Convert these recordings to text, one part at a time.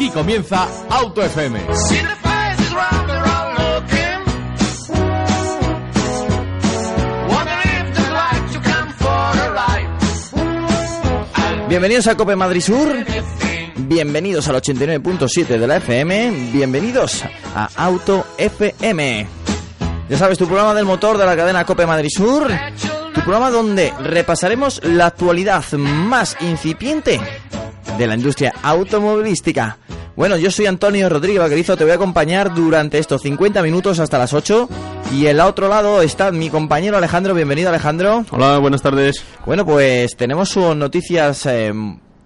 Aquí comienza Auto FM. Bienvenidos a Cope Madrid Sur. Bienvenidos al 89.7 de la FM. Bienvenidos a Auto FM. Ya sabes, tu programa del motor de la cadena Cope Madrid Sur. Tu programa donde repasaremos la actualidad más incipiente de la industria automovilística. Bueno, yo soy Antonio Rodríguez Vaquerizo, te voy a acompañar durante estos 50 minutos hasta las 8. Y el otro lado está mi compañero Alejandro. Bienvenido, Alejandro. Hola, buenas tardes. Bueno, pues tenemos sus noticias eh,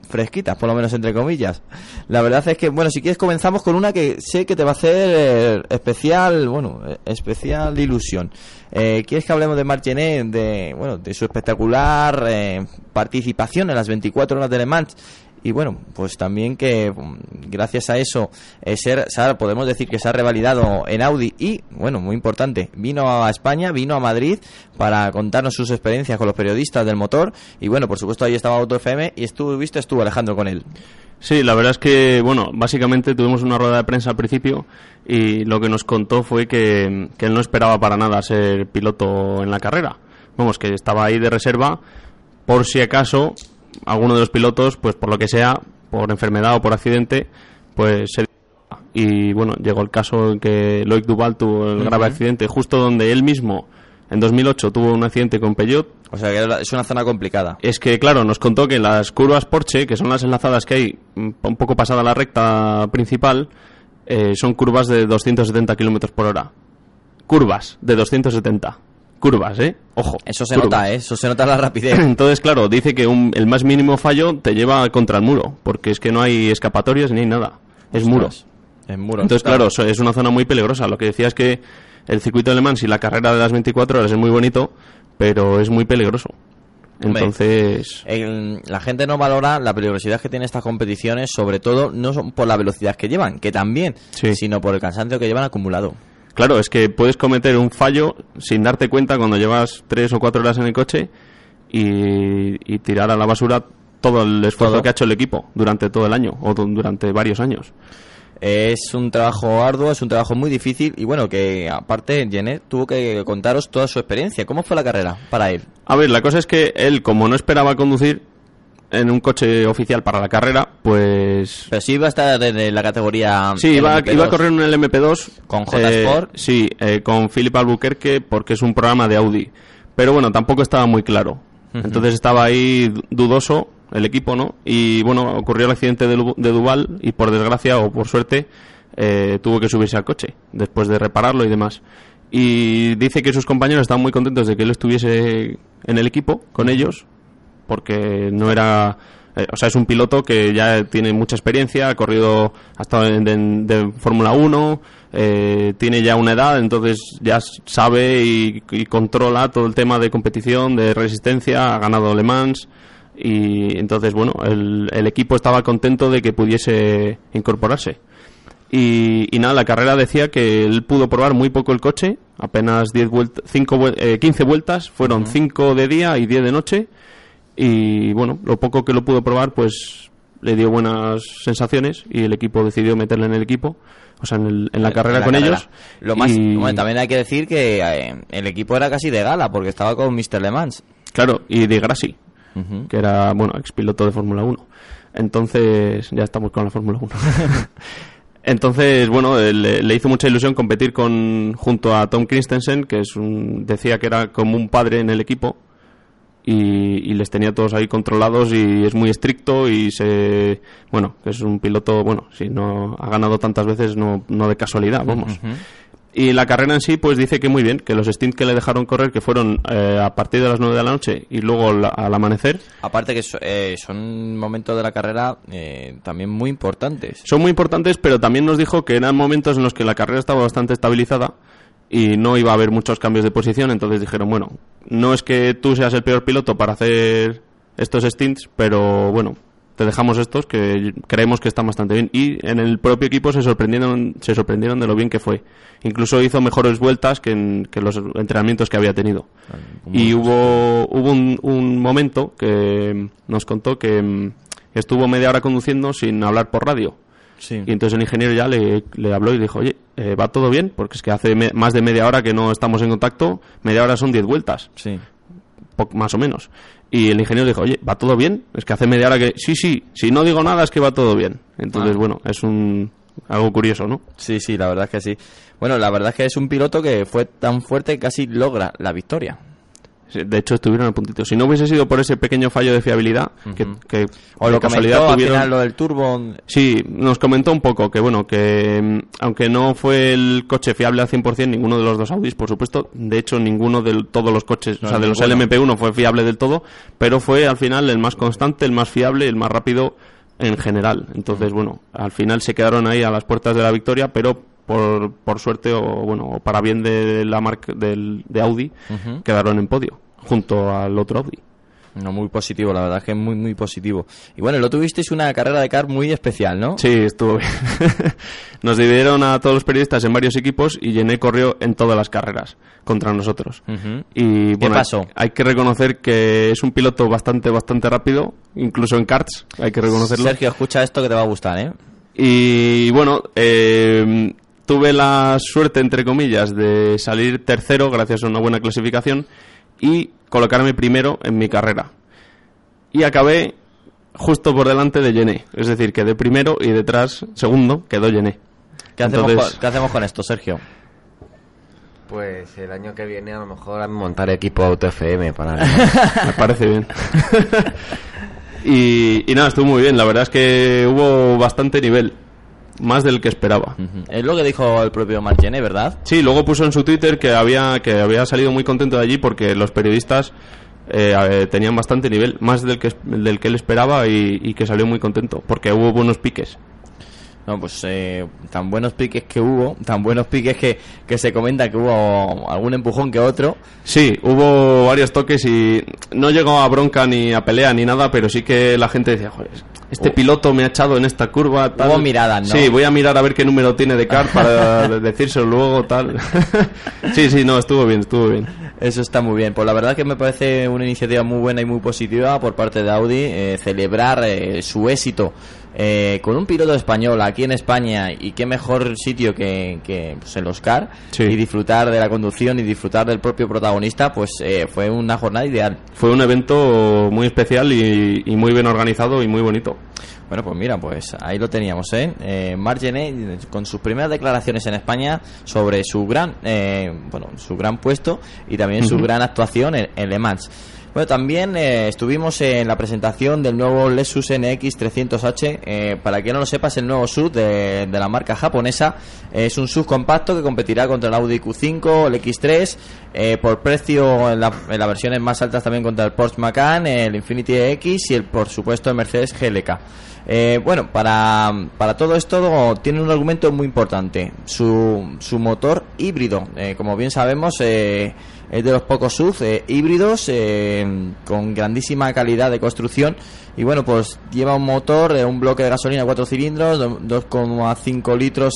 fresquitas, por lo menos entre comillas. La verdad es que, bueno, si quieres comenzamos con una que sé que te va a hacer eh, especial, bueno, eh, especial ilusión. Eh, ¿Quieres que hablemos de Marchenet, de, bueno, de su espectacular eh, participación en las 24 horas de Le Mans? Y bueno, pues también que mm, gracias a eso eh, ser, se podemos decir que se ha revalidado en Audi y, bueno, muy importante, vino a España, vino a Madrid para contarnos sus experiencias con los periodistas del motor y bueno, por supuesto ahí estaba Auto FM y estuvo, viste, estuvo Alejandro con él. Sí, la verdad es que, bueno, básicamente tuvimos una rueda de prensa al principio y lo que nos contó fue que, que él no esperaba para nada ser piloto en la carrera. Vamos, que estaba ahí de reserva por si acaso alguno de los pilotos, pues por lo que sea, por enfermedad o por accidente, pues se y bueno, llegó el caso en que Loic Duval tuvo el grave accidente justo donde él mismo en 2008 tuvo un accidente con Peugeot. O sea que es una zona complicada. Es que, claro, nos contó que las curvas Porsche, que son las enlazadas que hay mm, un poco pasada la recta principal, eh, son curvas de 270 kilómetros por hora. Curvas de 270 curvas, ¿eh? Ojo. Eso se nota, ¿eh? Eso se nota la rapidez. Entonces, claro, dice que un, el más mínimo fallo te lleva contra el muro, porque es que no hay escapatorias ni hay nada. Es muro. Es muro. Entonces, claro, es una zona muy peligrosa. Lo que decía es que el circuito de Le Mans y la carrera de las 24 horas es muy bonito, pero es muy peligroso. Entonces, la gente no valora la peligrosidad que tienen estas competiciones, sobre todo no por la velocidad que llevan, que también, sino por el cansancio que llevan acumulado. Claro, es que puedes cometer un fallo sin darte cuenta cuando llevas tres o cuatro horas en el coche y, tirar a la basura todo el esfuerzo que ha hecho el equipo durante todo el año o durante varios años. Es un trabajo arduo, es un trabajo muy difícil y bueno, que aparte Jeanette tuvo que contaros toda su experiencia. ¿Cómo fue la carrera para él? A ver, la cosa es que él, como no esperaba conducir, en un coche oficial para la carrera, pues... Pero sí iba a estar en la categoría... Sí, iba, iba, a correr en el MP2. ¿Con J Sport? Eh, sí, eh, con Philip Albuquerque porque es un programa de Audi. Pero bueno, tampoco estaba muy claro. Entonces estaba ahí dudoso el equipo, ¿no? Y bueno, ocurrió el accidente de, de Duval y por desgracia o por suerte eh, tuvo que subirse al coche después de repararlo y demás. Y dice que sus compañeros estaban muy contentos de que él estuviese en el equipo con ellos porque no era eh, o sea, es un piloto que ya tiene mucha experiencia, ha corrido, ha estado en, de, Fórmula 1, eh, tiene ya una edad, entonces ya sabe y, controla todo el tema de competición, de resistencia, ha ganado Le Mans y entonces, bueno, el, equipo estaba contento de que pudiese incorporarse. Y, nada, la carrera decía que él pudo probar muy poco el coche, apenas 10 vueltas, 15 vueltas, fueron 5 de día y 10 de noche y bueno, lo poco que lo pudo probar, pues le dio buenas sensaciones y el equipo decidió meterle en el equipo, o sea, en, la carrera con ellos. Lo más, también hay que decir que eh, el equipo era casi de gala porque estaba con Mr. Le Mans. Claro, y de Grassi, que era, bueno, ex piloto de Fórmula 1. Entonces, ya estamos con la Fórmula 1. Entonces, bueno, le, le, hizo mucha ilusión competir con junto a Tom Christensen, que es un, decía que era como un padre en el equipo y, les tenía todos ahí controlados y es muy estricto y se bueno es un piloto bueno si no ha ganado tantas veces no, no de casualidad vamos. Y la carrera en sí pues dice que muy bien que los stints que le dejaron correr que fueron eh, a partir de las 9 de la noche y luego al amanecer. Aparte que eh, son momentos de la carrera eh, también muy importantes. Son muy importantes pero también nos dijo que eran momentos en los que la carrera estaba bastante estabilizada y no iba a haber muchos cambios de posición, entonces dijeron, bueno, no es que tú seas el peor piloto para hacer estos stints, pero bueno, te dejamos estos que creemos que están bastante bien. Y en el propio equipo se sorprendieron, se sorprendieron de lo bien que fue. Incluso hizo mejores vueltas que en que los entrenamientos que había tenido. Y hubo, hubo un, un, momento que nos contó que mm, estuvo media hora conduciendo sin hablar por radio. Sí. Y entonces el ingeniero ya le, le habló y dijo, oye, eh, ¿va todo bien? Porque es que hace me- más de media hora que no estamos en contacto, media hora son 10 vueltas, Sí. po- más o menos. Y el ingeniero dijo, oye, ¿va todo bien? Es que hace media hora que... Sí, sí, si no digo nada es que va todo bien. Entonces, Ah. bueno, es un... algo curioso, ¿no? Sí, sí, la verdad es que sí. Bueno, la verdad es que es un piloto que fue tan fuerte que casi logra la victoria. De hecho, estuvieron a puntito. Si no hubiese sido por ese pequeño fallo de fiabilidad, que, que O lo casualidad comentó al final lo del turbo. Sí, nos comentó un poco que, bueno, que mm, aunque no fue el coche fiable al 100%, ninguno de los dos Audis, por supuesto, de hecho, ninguno de todos los coches, No, o sea, de los ninguno. LMP1 fue fiable del todo, pero fue al final el más constante, el más fiable, el más rápido en general. Entonces, bueno, al final se quedaron ahí a las puertas de la victoria, pero por, por suerte o, bueno, o para bien de la marca del, de Audi, quedaron en podio, junto al otro Audi. No, muy positivo, la verdad es que es muy, muy positivo. Y bueno, lo tuvisteis una carrera de car muy especial, ¿no? Sí, estuvo bien. Nos dividieron a todos los periodistas en varios equipos y Gené corrió en todas las carreras contra nosotros. Ujú. Y bueno, hay- pasó? Hay, que reconocer que es un piloto bastante, bastante rápido, incluso en karts, hay que reconocerlo. Sergio, escucha esto que te va a gustar, ¿eh? Y bueno, eh, tuve la suerte, entre comillas, de salir tercero gracias a una buena clasificación y colocarme primero en mi carrera. Y acabé justo por delante de Gené, es decir, quedé primero y detrás, segundo, quedó Gené. ¿Qué hacemos, Entonces- con, qué hacemos con esto, Sergio? Pues el año que viene a lo mejor a montar equipo Auto FM para... Me parece bien. y, y nada, estuvo muy bien. La verdad es que hubo bastante nivel. Más del que esperaba. Es lo que dijo el propio Margené, ¿verdad? Sí, luego puso en su Twitter que había, que había salido muy contento de allí porque los periodistas eh, eh, tenían bastante nivel, más del que, del que él esperaba y, y que salió muy contento porque hubo buenos piques. No, pues eh, tan buenos piques que hubo, tan buenos piques que, que se comenta que hubo algún empujón que otro. Sí, hubo varios toques y no llegó a bronca ni a pelea ni nada, pero sí que la gente decía, joder, este Hubo- piloto me ha echado en esta curva. Tal. Hubo miradas, ¿no? Sí, voy a mirar a ver qué número tiene de car para decírselo luego, tal. sí, sí, no, estuvo bien, estuvo bien. Eso está muy bien. Pues la verdad que me parece una iniciativa muy buena y muy positiva por parte de Audi eh, celebrar eh, su éxito eh, con un piloto español aquí en España y qué mejor sitio que, que pues, el Oscar Sí. y disfrutar de la conducción y disfrutar del propio protagonista pues eh, fue una jornada ideal. Fue un evento muy especial y, y muy bien organizado y muy bonito. Bueno, pues mira, pues ahí lo teníamos, ¿eh? eh Margené, con sus primeras declaraciones en España sobre su gran, eh, bueno, su gran puesto y también su gran actuación en, en Le Mans. Bueno, también eh, estuvimos en la presentación del nuevo Lexus NX 300H. Eh, para quien no lo sepa, es el nuevo SUV de, la marca japonesa. Es un SUV compacto que competirá contra el Audi Q5, el X3. eh, por precio, en, la- en las versiones más altas también contra el Porsche Macan, el Infiniti X y el, por supuesto, el Mercedes GLK. Bueno, para, para todo esto tiene un argumento muy importante, su, su motor híbrido. Como bien sabemos, es de los pocos SUV eh, híbridos eh, con grandísima calidad de construcción. Y bueno, pues lleva un motor, de un bloque de gasolina 4 cilindros, do- 2,5 litros.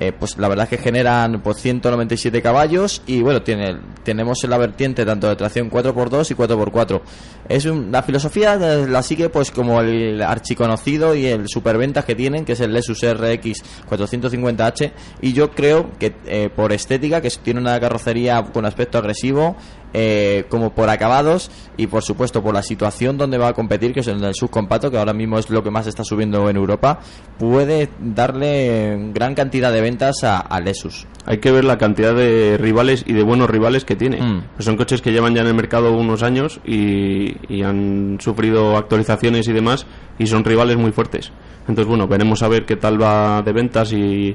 Eh, eh, pues la verdad es que generan pues 197 caballos y bueno tiene tenemos en la vertiente tanto de tracción 4x2 y 4x4 es un- la filosofía de- la sigue pues como el archiconocido y el superventas que tienen que es el Lexus RX 450h y yo creo que eh, por estética que tiene una carrocería con aspecto agresivo eh, como por acabados y por supuesto por la situación donde va a competir que es en el subcompacto que ahora mismo es lo que más está subiendo en Europa puede darle gran cantidad de ventas a, a Lexus Hay que ver la cantidad de rivales y de buenos rivales que tiene. Mm. Pues son coches que llevan ya en el mercado unos años y, y han sufrido actualizaciones y demás y son rivales muy fuertes. Entonces, bueno, veremos a ver qué tal va de ventas y,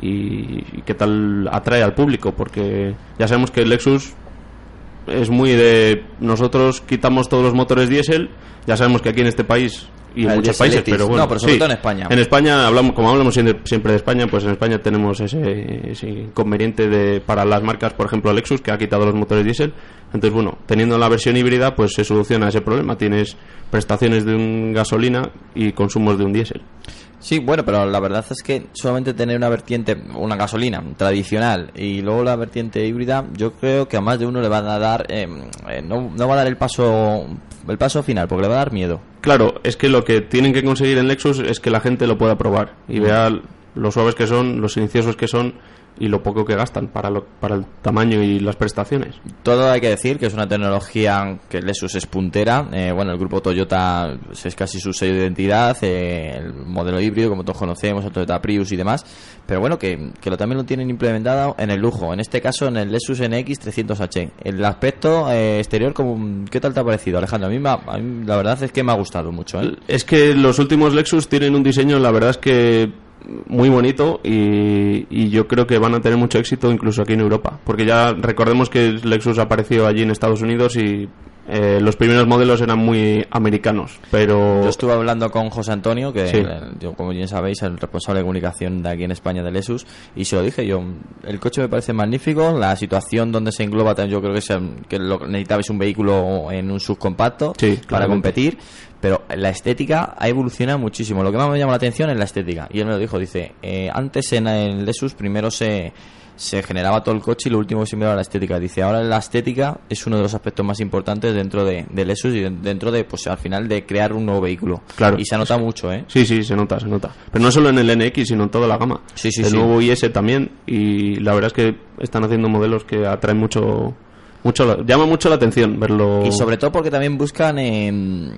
y- y qué tal atrae al público, porque ya sabemos que el Lexus es muy de nosotros quitamos todos los motores diésel, ya sabemos que aquí en este país y en El muchos países, pero bueno, No, pero sobre sí. todo en España. En España hablamos como hablamos siempre, siempre de España, pues en España tenemos ese, ese inconveniente de para las marcas, por ejemplo, Lexus que ha quitado los motores diésel. Entonces, bueno, teniendo la versión híbrida, pues se soluciona ese problema. Tienes prestaciones de un gasolina y consumos de un diésel. Sí, bueno, pero la verdad es que solamente tener una vertiente, una gasolina tradicional y luego la vertiente híbrida, yo creo que a más de uno le van a dar, eh, eh, no, no va a dar el paso, el paso final, porque le va a dar miedo. Claro, es que lo que tienen que conseguir en Lexus es que la gente lo pueda probar y vea lo suaves que son, los silenciosos que son y lo poco que gastan para, lo, para el tamaño y las prestaciones. Todo hay que decir que es una tecnología que Lexus es puntera. Eh, bueno, el grupo Toyota es casi su sello de identidad, eh, el modelo híbrido, como todos conocemos, el Toyota Prius y demás. Pero bueno, que, que lo, también lo tienen implementado en el lujo. En este caso, en el Lexus NX 300H. El aspecto eh, exterior, como, ¿qué tal te ha parecido, Alejandro? A mí, a mí la verdad es que me ha gustado mucho. ¿eh? Es que los últimos Lexus tienen un diseño, la verdad es que muy bonito y, y yo creo que van a tener mucho éxito incluso aquí en Europa. Porque ya recordemos que Lexus apareció allí en Estados Unidos y eh, los primeros modelos eran muy americanos. Pero Yo estuve hablando con José Antonio, que Sí. yo, como bien sabéis, es el responsable de comunicación de aquí en España de Lexus, y se lo dije yo, el coche me parece magnífico, la situación donde se engloba, también yo creo que, se- que lo necesitabais un vehículo en un subcompacto Sí, para claramente. competir, pero la estética ha evolucionado muchísimo. Lo que más me llama la atención es la estética, y él me lo dijo, dice, eh, antes en el primero se se generaba todo el coche y lo último que se miraba la estética. Dice, ahora la estética es uno de los aspectos más importantes dentro de, de Lexus y de- dentro de, pues al final, de crear un nuevo vehículo. Claro. Y se nota mucho, ¿eh? Sí, sí, se nota, se nota. Pero no solo en el NX, sino en toda la gama. Sí, sí, el sí. nuevo IS también. Y la verdad es que están haciendo modelos que atraen mucho. mucho la- llama mucho la atención verlo. Y sobre todo porque también buscan em,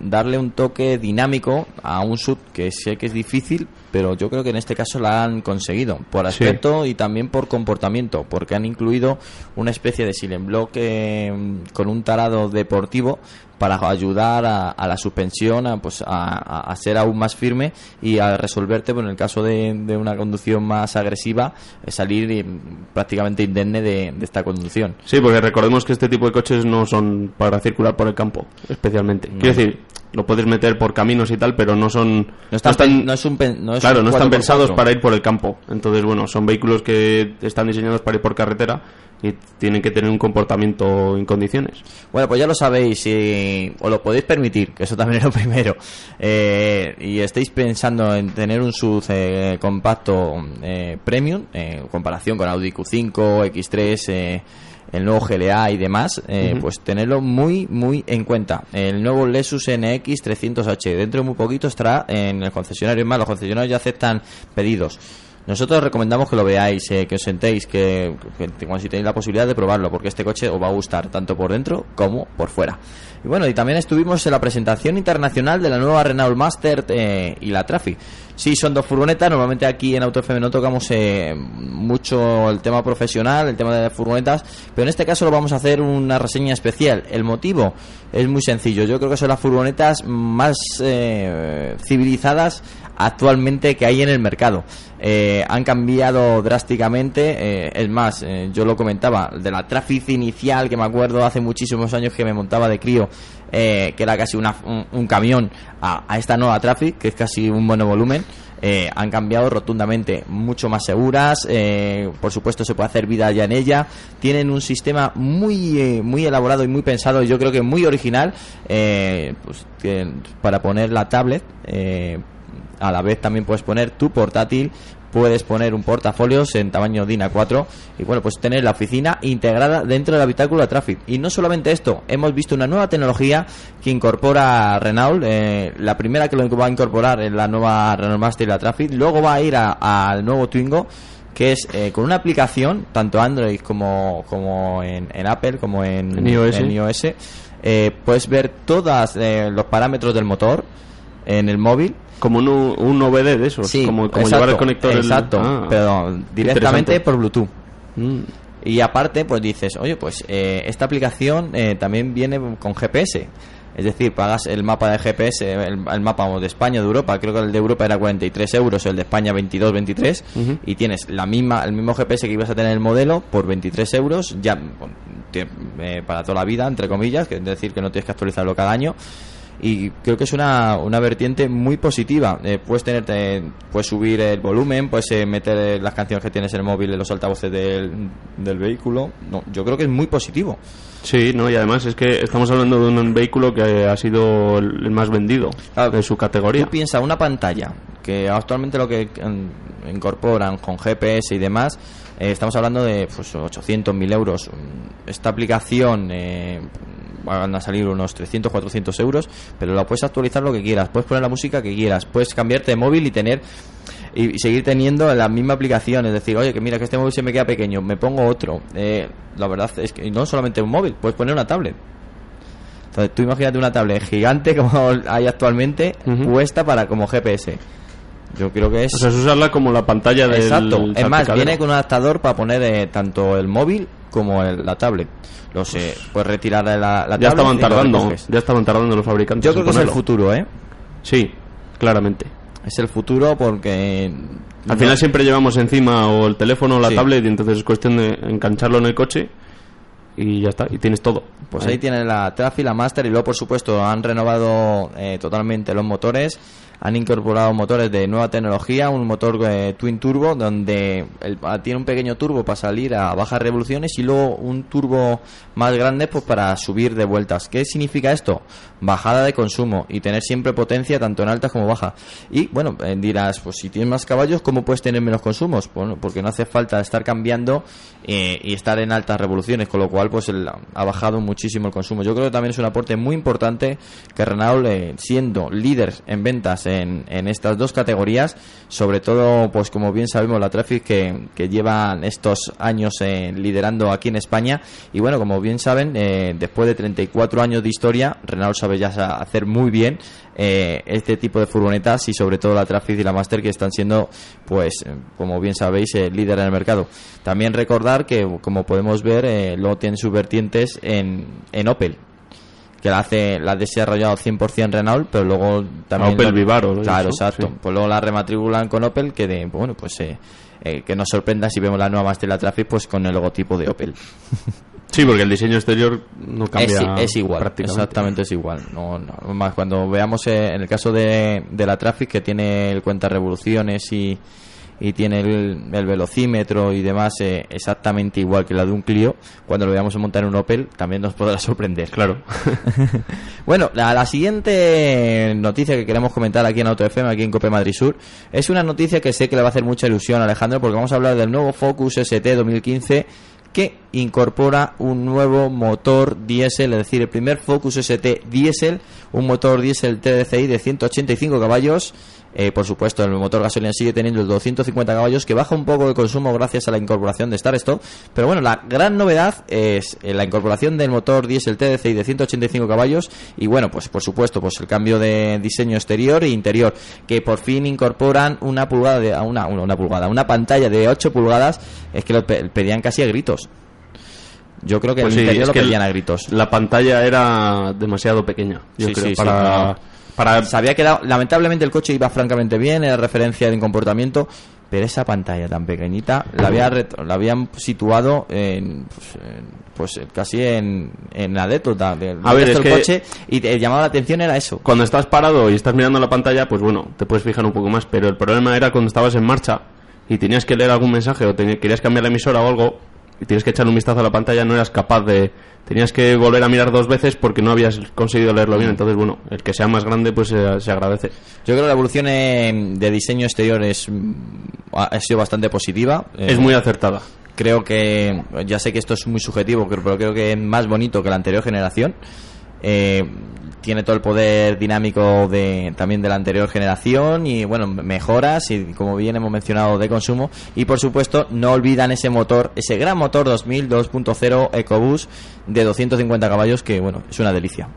darle un toque dinámico a un sub que sé que es difícil, pero yo creo que en este caso la han conseguido por Sí. aspecto y también por comportamiento, porque han incluido una especie de silent block em, con un tarado deportivo para ayudar a, a la suspensión a, pues, a, ser aún más firme y a resolverte, pues, en el caso de, de una conducción más agresiva, eh, salir em, prácticamente indemne de, de esta conducción. Sí, porque recordemos que este tipo de coches no son para circular por el campo, especialmente. Quiero decir, lo puedes meter por caminos y tal, pero no son. No, están no es un no es claro, un no están 4x4. pensados para ir por el campo. Entonces, bueno, son vehículos que están diseñados para ir por carretera y tienen que tener un comportamiento en condiciones. Bueno, pues ya lo sabéis, si os lo podéis permitir, que eso también es lo primero, eh, y estáis pensando en tener un SUV eh, compacto eh, premium, eh, en comparación con Audi Q5, X3, eh, el nuevo GLA y demás, eh, pues tenerlo muy, muy en cuenta. El nuevo Lexus NX 300H, dentro de muy poquito estará en el concesionario. Es más, los concesionarios ya aceptan pedidos. Nosotros recomendamos que lo veáis, eh, que os sentéis, que, que si tenéis la posibilidad de probarlo, porque este coche os va a gustar tanto por dentro como por fuera. Y bueno, y también estuvimos en la presentación internacional de la nueva Renault Master eh, y la Traffic. Sí, son dos furgonetas. Normalmente aquí en Auto FM no tocamos eh, mucho el tema profesional, el tema de furgonetas, pero en este caso lo vamos a hacer una reseña especial. El motivo es muy sencillo. Yo creo que son las furgonetas más eh, civilizadas actualmente que hay en el mercado. Eh, han cambiado drásticamente. eh, es más, eh, yo lo comentaba, de la Traffic inicial, que me acuerdo hace muchísimos años que me montaba de crío, que era casi una- un, camión, a, esta nueva Traffic, que es casi un monovolumen. eh, han cambiado rotundamente, mucho más seguras, por supuesto se puede hacer vida ya en ella, tienen un sistema muy muy elaborado y muy pensado, yo creo que muy original, pues, que para poner la tablet, a la vez también puedes poner tu portátil, puedes poner un portafolios en tamaño DIN A4 y bueno, pues tener la oficina integrada dentro del habitáculo de Traffic. Y no solamente esto, hemos visto una nueva tecnología que incorpora Renault, eh, la primera que lo va a incorporar en la nueva Renault Master y la Traffic, luego va a ir al nuevo Twingo que es eh, con una aplicación, tanto Android como, como en, en Apple, como en, En iOS. en iOS, eh, puedes ver todos los parámetros del motor en el móvil Como un, un OBD de esos, Sí, como, como exacto, llevar el conector. el- Exacto, Ah, pero directamente por Bluetooth. Mm. Y aparte, pues dices, oye, pues eh, esta aplicación eh, también viene con GPS. Es decir, pagas el mapa de GPS, el, el mapa de España, de Europa, creo que el de Europa era 43 euros, el de España 22, 23, Ujú. y tienes la misma, el mismo GPS que ibas a tener en el modelo por 23 euros, ya eh, para toda la vida, entre comillas, que es decir, que no tienes que actualizarlo cada año. Y creo que es una, una vertiente muy positiva. Eh, puedes tener, eh, puedes subir el volumen, puedes eh, meter eh, las canciones que tienes en el móvil en los altavoces del, del vehículo. No, yo creo que es muy positivo. Sí, no, y además es que estamos hablando de un vehículo que ha sido el más vendido Claro, de su categoría. Tú piensas una pantalla que actualmente lo que mm, incorporan con GPS y demás, eh, estamos hablando de pues, 800, 1000 euros. Mm, Esta aplicación eh, van a salir unos 300, 400 euros, pero la puedes actualizar lo que quieras, puedes poner la música que quieras, puedes cambiarte de móvil y tener y seguir teniendo la misma aplicación, es decir, oye, que mira que este móvil se me queda pequeño, me pongo otro. Eh, la verdad es que no solamente un móvil, puedes poner una tablet. Entonces, tú imagínate una tablet gigante como hay actualmente, Ujú. puesta para como GPS. Yo creo que es O sea, es usarla como la pantalla del exacto. Es más, viene con un adaptador para poner eh, tanto el móvil como el- la tablet. Lo sé, puedes retirar la, la tablet Ya estaban tardando, ya estaban tardando los fabricantes. Yo creo que es el futuro, ¿eh? Sí, claramente. Es el futuro porque Al no- final siempre llevamos encima o el teléfono o la Sí. tablet y entonces es cuestión de engancharlo en el coche y ya está, y tienes todo. Pues ahí tienen la Trafi, la Master y luego por supuesto han renovado eh, totalmente los motores, han incorporado motores de nueva tecnología, un motor eh, Twin Turbo donde el- ah, tiene un pequeño turbo para salir a bajas revoluciones y luego un turbo más grande pues para subir de vueltas. ¿Qué significa esto? Bajada de consumo y tener siempre potencia tanto en altas como bajas. Y bueno, eh, dirás, pues si tienes más caballos, ¿cómo puedes tener menos consumos? Bueno, porque no hace falta estar cambiando eh, y estar en altas revoluciones, con lo cual pues el- ha bajado muchísimo el consumo. Yo creo que también es un aporte muy importante que Renault, siendo líder en ventas en, estas dos categorías, sobre todo, pues como bien sabemos, la Traffic que, que llevan estos años eh, liderando aquí en España. Y bueno, como bien saben, eh, después de 34 años de historia, Renault sabe ya hacer muy bien eh, este tipo de furgonetas y sobre todo la Traffic y la Master que están siendo, pues, como bien sabéis, eh, líder en el mercado. También recordar que, como podemos ver, luego tienen sus vertientes en, en Opel que la hace la ha desarrollado 100% Renault pero luego también Opel lo- Vivaro, claro exacto sí. pues luego la rematriculan con Opel que de, bueno pues eh, eh, que nos sorprenda si vemos la nueva Master y la Traffic pues con el logotipo de Opel Sí, porque el diseño exterior no es, cambia. es igual, prácticamente. exactamente es igual. No, no, más cuando veamos eh, en el caso de, de la Traffic que tiene el cuenta revoluciones y, y tiene el, el velocímetro y demás eh, exactamente igual que la de un Clio, cuando lo veamos montar en un Opel también nos podrá sorprender. Claro. Bueno, la, la siguiente noticia que queremos comentar aquí en Auto FM, aquí en Cope Madrid Sur, es una noticia que sé que le va a hacer mucha ilusión a Alejandro porque vamos a hablar del nuevo Focus ST 2015 que incorpora un nuevo motor diésel, es decir, el primer Focus ST diésel, un motor diésel TDCi de 185 caballos. Eh, por supuesto, el motor gasolina sigue teniendo el 250 caballos, que baja un poco de consumo gracias a la incorporación de Star Stop. Pero bueno, la gran novedad es eh, la incorporación del motor diésel TDCi de 185 caballos y bueno, pues por supuesto, pues el cambio de diseño exterior e interior, que por fin incorporan una pulgada de a una, una, pulgada, una pantalla de 8 pulgadas, es que lo pe- pedían casi a gritos. Yo creo que Pues el sí, interior lo pedían a gritos. La pantalla era demasiado pequeña, yo Sí, creo, sí, para. Para Se había quedado, lamentablemente el coche iba francamente bien, era referencia en comportamiento, pero esa pantalla tan pequeñita la, había la habían situado en, pues, en- pues, casi en, en la anécdota del A ver, es que- coche y te llamaba la atención era eso. Cuando estás parado y estás mirando la pantalla, pues bueno, te puedes fijar un poco más, pero el problema era cuando estabas en marcha y tenías que leer algún mensaje o te- querías cambiar la emisora o algo tienes que echarle un vistazo a la pantalla, no eras capaz de... Tenías que volver a mirar dos veces porque no habías conseguido leerlo bien, entonces bueno, el que sea más grande pues se, se agradece. Yo creo que la evolución eh, de diseño exterior es, ha sido bastante positiva. Eh, Es muy acertada. creo que ya sé que esto es muy subjetivo pero creo que es más bonito que la anterior generación Eh, tiene todo el poder dinámico de también de la anterior generación y bueno mejoras y como bien hemos mencionado de consumo y por supuesto no olvidan ese motor ese gran motor 2000 2.0 EcoBoost de 250 caballos que bueno es una delicia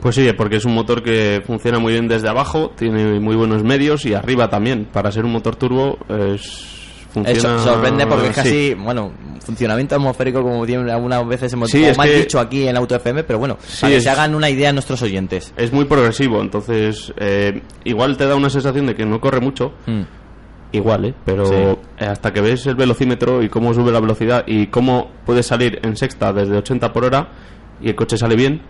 Pues sí, porque es un motor que funciona muy bien desde abajo, tiene muy buenos medios y arriba también. Para ser un motor turbo es funciona Eso sorprende porque es sí. casi, bueno, funcionamiento atmosférico como tienen algunas veces hemos Sí, como es mal que- dicho aquí en Auto FM, pero bueno, Sí, para que es- se hagan una idea nuestros oyentes. Es muy progresivo, entonces eh, igual te da una sensación de que no corre mucho, Mm. igual, ¿eh? pero Sí. hasta que ves el velocímetro y cómo sube la velocidad y cómo puedes salir en sexta desde 80 por hora y el coche sale bien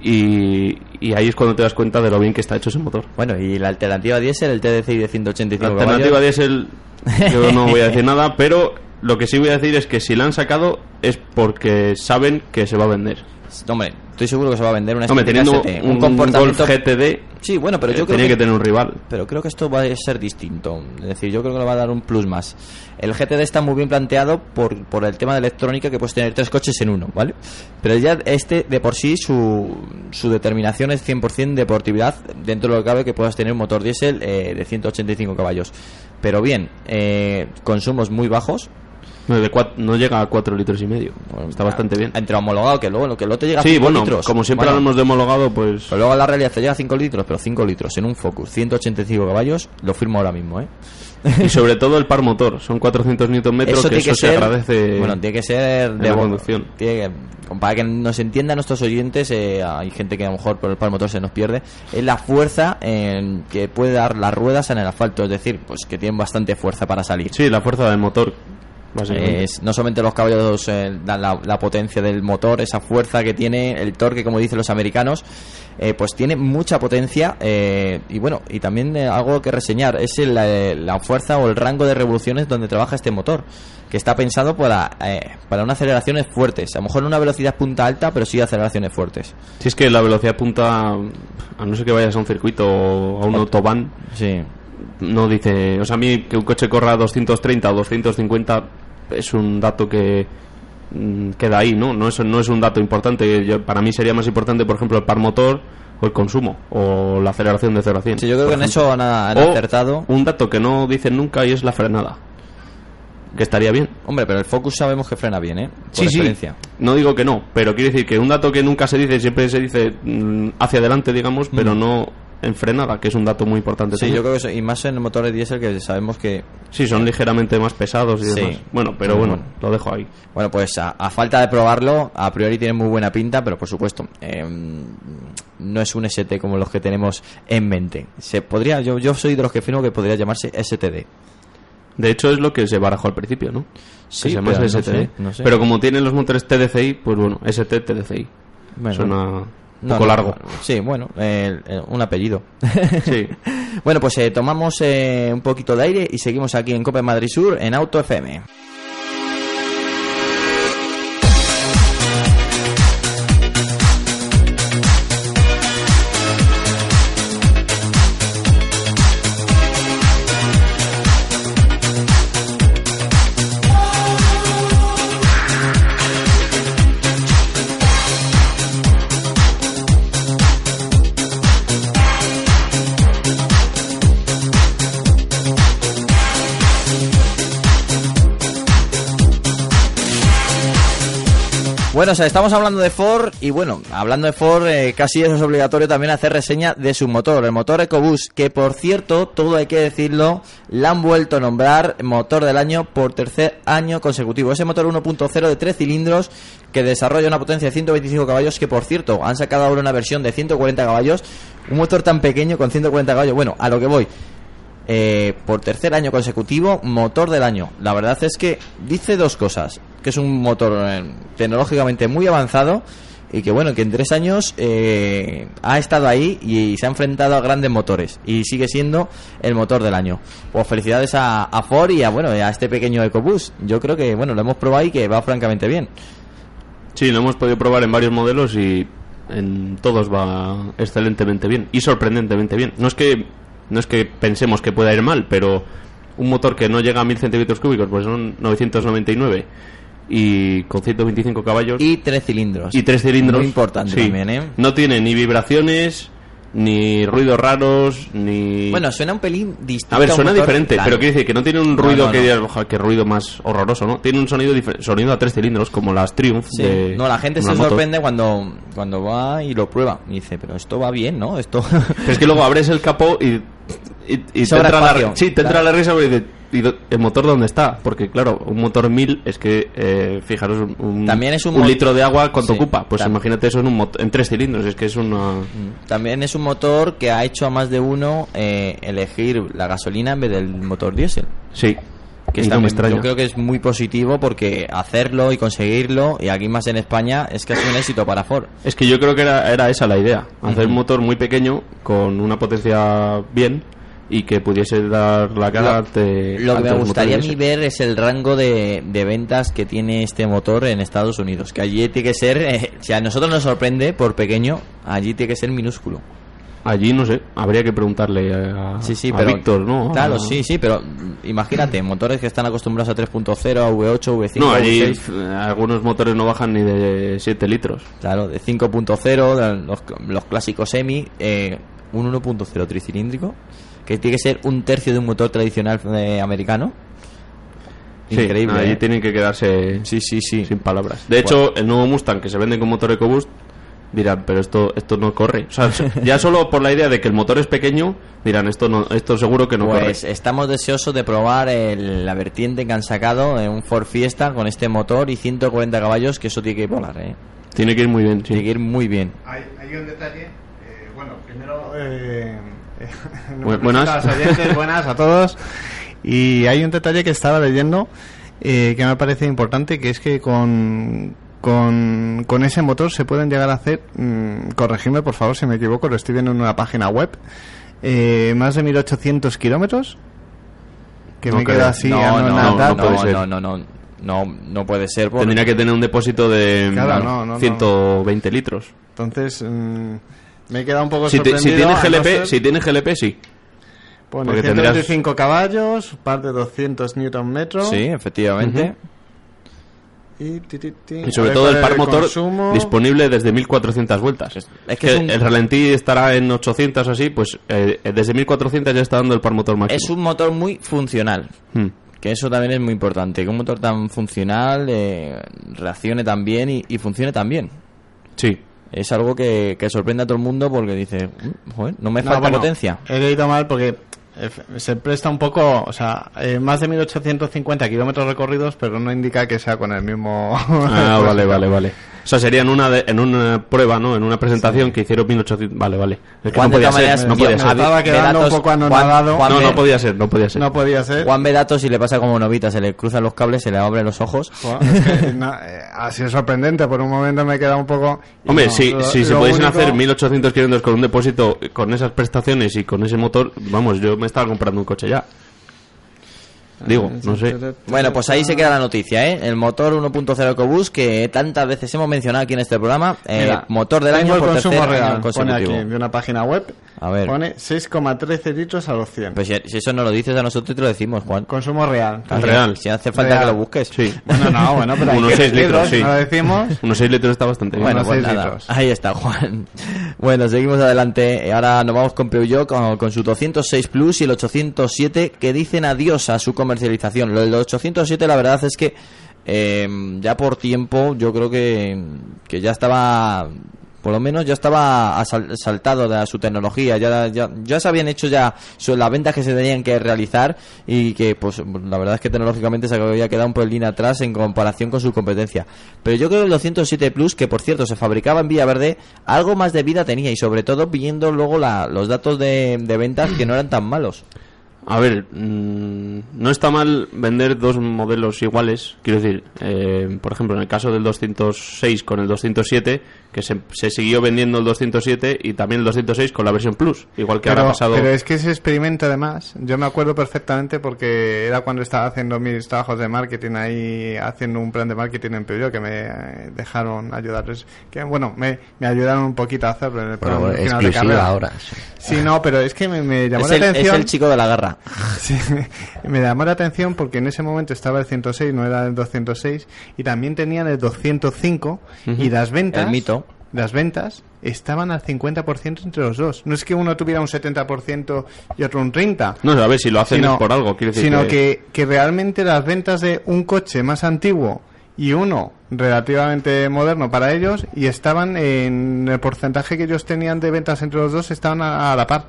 y, y ahí es cuando te das cuenta de lo bien que está hecho ese motor. Bueno, y la alternativa diésel, el TDCi de 185 La alternativa diésel, yo no voy a decir nada, pero lo que sí voy a decir es que si la han sacado es porque saben que se va a vender. Hombre, estoy seguro que se va a vender una Hombre, teniendo ST, un, un comportamiento Golf GTD, Sí, bueno, pero eh, yo creo tenía que, que tener un rival. pero creo que esto va a ser distinto. Es decir, yo creo que le va a dar un plus más. El GTD está muy bien planteado por, por el tema de electrónica que puedes tener tres coches en uno, ¿vale? Pero ya este de por sí su, su determinación es 100% deportividad dentro de lo que cabe que puedas tener un motor diésel eh, de 185 caballos. Pero bien, eh, consumos muy bajos, No, de cuat- no llega a 4 litros y medio. Bueno, Está bastante bien. Entre homologado, que luego lo que lo te llega a Sí, 5 bueno, litros. como siempre Bueno, hablamos de homologado, pues... Pero luego la realidad te llega a 5 litros, pero 5 litros en un Focus, 185 caballos, lo firmo ahora mismo, ¿eh? Y sobre todo el par motor, son 400 Nm eso que eso que se ser, agradece. bueno, tiene que ser de la conducción. tiene que- para que nos entiendan nuestros oyentes, eh, hay gente que a lo mejor por el par motor se nos pierde, es la fuerza en que puede dar las ruedas en el asfalto, es decir, pues que tienen bastante fuerza para salir. Sí, la fuerza del motor. Es, no solamente los caballos eh, dan la, la potencia del motor, esa fuerza que tiene, el torque, como dicen los americanos, eh, pues tiene mucha potencia eh, y bueno, y también eh, algo que reseñar es el, la fuerza o el rango de revoluciones donde trabaja este motor, que está pensado para, eh, para unas aceleraciones fuertes, a lo mejor no una velocidad punta alta, pero sí aceleraciones fuertes. Si es que la velocidad punta, a no ser que vayas a un circuito o a un autobahn, Sí. no dice. O sea, a mí que un coche corra a 230 o 250 es un dato que mm, queda ahí, ¿no? No es, no es un dato importante. Yo- para mí sería más importante, por ejemplo, el par motor o el consumo o la aceleración de 0 a 100. Sí, yo creo que en eso han, han O acertado. Un dato que no dicen nunca y es la frenada. Que estaría bien. Hombre, pero el Focus sabemos que frena bien, ¿eh? Por Sí, sí. No digo que no, pero quiere decir que un dato que nunca se dice, siempre se dice mm, hacia adelante, digamos, pero no en frenada, que es un dato muy importante. Sí, también. yo creo que eso, y más en motores diésel que sabemos que Sí, son ligeramente más pesados y Sí. demás. Bueno, pero bueno, bueno. lo dejo ahí. Bueno, pues a, a falta de probarlo, a priori tiene muy buena pinta, pero por supuesto, eh, no es un ST como los que tenemos en mente. Se podría, yo, yo soy de los que afirmo que podría llamarse STD. De hecho, es lo que se barajó al principio, ¿no? Sí, que se llama pero no STD. sé, no sé. Pero como tienen los motores TDCI, pues bueno, ST TDCI. Bueno, Suena un no, poco no, largo. Sí, bueno, eh, eh, un apellido. Sí. bueno, pues eh, tomamos eh, un poquito de aire y seguimos aquí en Copa Madrid Sur en Auto FM. Bueno, o sea, estamos hablando de Ford y bueno, hablando de Ford, eh, casi eso es obligatorio también hacer reseña de su motor, el motor EcoBoost, que por cierto, todo hay que decirlo, la han vuelto a nombrar motor del año por tercer año consecutivo. Ese motor 1.0 de 3 cilindros que desarrolla una potencia de 125 caballos, que por cierto, han sacado ahora una versión de 140 caballos, un motor tan pequeño con 140 caballos. Bueno, a lo que voy. Eh, por tercer año consecutivo, motor del año. La verdad es que dice dos cosas. Que es un motor eh, tecnológicamente muy avanzado y que bueno, que en tres años eh, ha estado ahí y, se ha enfrentado a grandes motores y sigue siendo el motor del año. Pues felicidades a, Ford y a, bueno, a este pequeño EcoBoost. Yo creo que bueno, lo hemos probado y que va francamente bien. Sí, lo hemos podido probar en varios modelos y en todos va excelentemente bien y sorprendentemente bien. No es que no es que pensemos que pueda ir mal, pero un motor que no llega a 1000 centímetros cúbicos, pues son 999 y con 125 caballos Y tres cilindros. y tres cilindros. Muy importante sí. también, ¿eh? No tiene ni vibraciones, ni ruidos raros, ni. Bueno, suena un pelín distinto. a ver, suena diferente, pero quiere decir que no tiene un ruido no, que no. "Ojalá, qué ruido más horroroso, ¿no? Tiene un sonido sonido a tres cilindros, como las Triumph. Sí. de- no, la gente se sorprende cuando, cuando va y lo prueba. Y dice, pero esto va bien, ¿no? Esto... Pero es que luego abres el capó y. Y, y te entra la, sí, te entra la risa porque dices, ¿y el motor dónde está? Porque claro, un motor 1000 es que, eh, fijaros, un, un- También es un mo- litro de agua, ¿cuánto Sí, ocupa? Pues imagínate eso en, un en tres cilindros, es que es una... También es un motor que ha hecho a más de uno eh, elegir la gasolina en vez del motor diésel. Sí, que Y está muy- yo creo que es muy positivo porque hacerlo y conseguirlo y aquí más en España es que es un éxito para Ford. Es que yo creo que era, era esa la idea, hacer un motor muy pequeño con una potencia bien y que pudiese dar la cara Lo- ante Lo que me gustaría a mí ver es el rango de, de ventas que tiene este motor en Estados Unidos. Que allí tiene que ser, eh, si a nosotros nos sorprende por pequeño, allí tiene que ser minúsculo. Allí no sé, habría que preguntarle a, Sí, sí, a pero. Víctor, ¿no? Claro, A- sí, sí, pero imagínate, motores que están acostumbrados a 3.0, a V8, V5, No, allí V6. algunos motores no bajan ni de 7 litros. Claro, de 5.0, de los, los clásicos semi, eh, un 1.0 tricilíndrico, que tiene que ser un tercio de un motor tradicional eh, americano. Sí, Increíble. Allí ¿eh? tienen que quedarse Sí, sí, sí. sin palabras. De hecho, el nuevo Mustang que se vende con motor EcoBoost dirán, pero esto esto no corre. O sea, ya solo por la idea de que el motor es pequeño, dirán, esto no esto seguro que no Pues corre. estamos deseosos de probar el- la vertiente que han sacado en un Ford Fiesta con este motor y 140 caballos, que eso tiene que volar, ¿eh? Tiene que ir muy bien, sí. Tiene que ir muy bien. Hay, hay un detalle. eh, bueno, primero. Eh, eh, Bu- buenas. a los oyentes, buenas a todos. Y hay un detalle que estaba leyendo eh, que me parece importante: que es que con. Con, con ese motor se pueden llegar a hacer, mm, corregidme por favor si me equivoco, lo estoy viendo en una página web, eh, más de 1800 kilómetros. Que No me queda así no, no, no, anonadado. no puede ser. no, no, no, no, no puede ser. porque- Tendría que tener un depósito de Claro, mm, no. 120 litros. Entonces, mm, me he quedado un poco Si, te- si sorprendido. tiene a no GLP, ser- si tiene GLP, sí. Pone Porque 125 caballos, par de 200 newton metros. Sí, efectivamente. Y, ti, ti, ti. Y sobre todo el par motor consumo. disponible desde 1400 vueltas. Es que que es un- el ralentí estará en 800 así, pues eh, desde 1400 ya está dando el par motor máximo. Es un motor muy funcional. Hmm. Que eso también es muy importante. Que un motor tan funcional eh, reaccione tan bien y, y funcione tan bien. Sí. Es algo que, que sorprende a todo el mundo porque dice, "Mm, joder, no me No, falta bueno, potencia. He leído mal porque eh, se presta un poco, o sea, eh, más de 1850 kilómetros recorridos, pero no indica que sea con el mismo. Ah, vale, vale, vale. O sea, sería en una, de- en una prueba, ¿no? En una presentación que hicieron 1800... Vale, vale. Es que Juan, no podía ser, maneras, no podía ser. estaba quedando un poco Juan- anonadado. Juan No, ve- no podía ser, no podía ser. No podía ser. Juan ve datos y le pasa como novita, se le cruzan los cables, se le abren los ojos. Joder, es que, no, eh, ha sido sorprendente, por un momento me he quedado un poco... Hombre, no, si, lo- si se lo pudiesen único- hacer 1800 kilómetros con un depósito, con esas prestaciones y con ese motor, vamos, yo me estaba comprando un coche ya. Digo, no sé. Bueno, pues ahí se queda la noticia, ¿eh? El motor 1.0 EcoBoost que tantas veces hemos mencionado aquí en este programa. eh, Mira, motor del año el por consumo tercer real, año pone aquí, de una página web. A ver. Pone 6,13 litros a los 100. Pues si, si eso no lo dices a nosotros te lo decimos, Juan. Consumo real. Real. Si hace falta Real. que lo busques. Sí. Bueno, no, bueno, pero Unos que 6 litros, sí. No lo decimos. Unos 6 litros está bastante bien. Bueno, pues seis nada, litros. ahí está Juan. Bueno, seguimos adelante. Ahora nos vamos con Peugeot con, con su 206 Plus y el 807 que dicen adiós a su comercialización. Lo del 807 la verdad es que eh, ya por tiempo yo creo que, que ya estaba por lo menos ya estaba saltado de su tecnología, ya, ya, ya se habían hecho ya las ventas que se tenían que realizar y que pues la verdad es que tecnológicamente se había quedado un pelín atrás en comparación con su competencia. Pero yo creo que el 207 Plus, que por cierto se fabricaba en Villaverde, algo más de vida tenía y sobre todo viendo luego la- los datos de ventas que no eran tan malos. A ver, mm, no está mal vender dos modelos iguales. Quiero decir, eh, por ejemplo, en el caso del 206 con el 207, que se, se siguió vendiendo el 207 y también el 206 con la versión Plus. Igual que ahora ha pasado. pero es que ese experimento además, yo me acuerdo perfectamente porque era cuando estaba haciendo mis trabajos de marketing ahí, haciendo un plan de marketing en Peugeot que me dejaron ayudarles, que bueno, me, me ayudaron un poquito a hacerlo en el plan Bueno, final de carrera. ahora. Sí, no, pero es que me, me llamó Es la el, es atención. el chico de la Sí, me llamó la atención porque en ese momento estaba el 106, no era el 206, y también tenían el 205 y las ventas, El mito. las ventas estaban al 50% entre los dos. No es que uno tuviera un 70% y otro un 30%. No, a ver si lo hacen sino, por algo. Decir sino que- que, que realmente las ventas de un coche más antiguo y uno relativamente moderno para ellos y estaban en el porcentaje que ellos tenían de ventas entre los dos estaban a, a la par.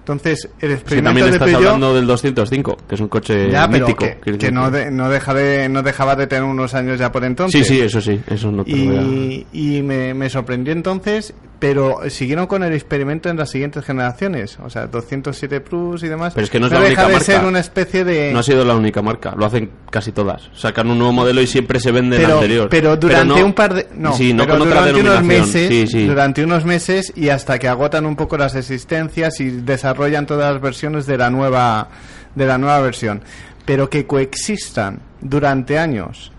Entonces, el Sí, experimento también de estás Peugeot hablando del 205, que es un coche ya, pero que, no, de- no, deja de, no dejaba de tener unos años ya por entonces. Sí, sí, eso sí, eso no te Y, y me, me sorprendió entonces pero siguieron con el experimento en las siguientes generaciones, o sea, 207 Plus y demás. Pero es que no es No la deja única de marca. ser una especie de... No ha sido la única marca, lo hacen casi todas. Sacan un nuevo modelo y siempre se vende el pero, anterior. pero durante no- un par de no, sí, no con otra durante unos meses Sí, sí. durante unos meses y hasta que agotan un poco las existencias y desarrollan todas las versiones de la nueva de la nueva versión pero que coexistan durante años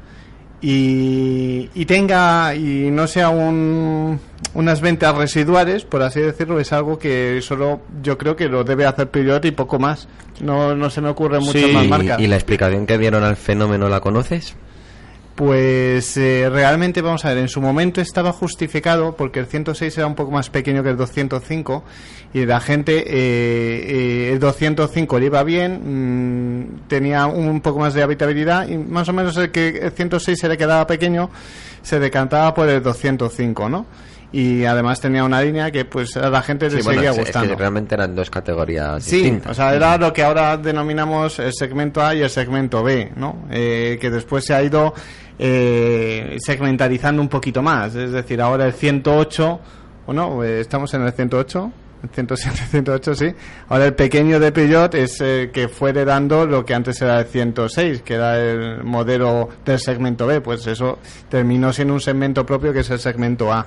y, y tenga y no sea un, unas ventas residuales por así decirlo es algo que solo yo creo que lo debe hacer Peugeot y poco más. No, no se me ocurren muchas Sí, más y- marcas. ¿Y la explicación que dieron al fenómeno la conoces? Pues eh, realmente, vamos a ver, en su momento estaba justificado porque el 106 era un poco más pequeño que el 205 y la gente, eh, eh, el 205 le iba bien, mm, tenía un poco más de habitabilidad y más o menos el que el 106 se le quedaba pequeño, se decantaba por el 205, ¿no? Y además tenía una línea que pues a la gente le Sí, bueno, seguía es- gustando. que realmente eran dos categorías Sí, distintas. o sea, era lo que ahora denominamos el segmento A y el segmento B, ¿no? Eh, que después se ha ido eh, segmentarizando un poquito más. Es decir, ahora el 108, ¿o no? Eh, Estamos en el 108. El 107, 108, sí. Ahora el pequeño de Peugeot es eh, que fue heredando lo que antes era el 106, que era el modelo del segmento B. Pues eso terminó siendo un segmento propio que es el segmento A.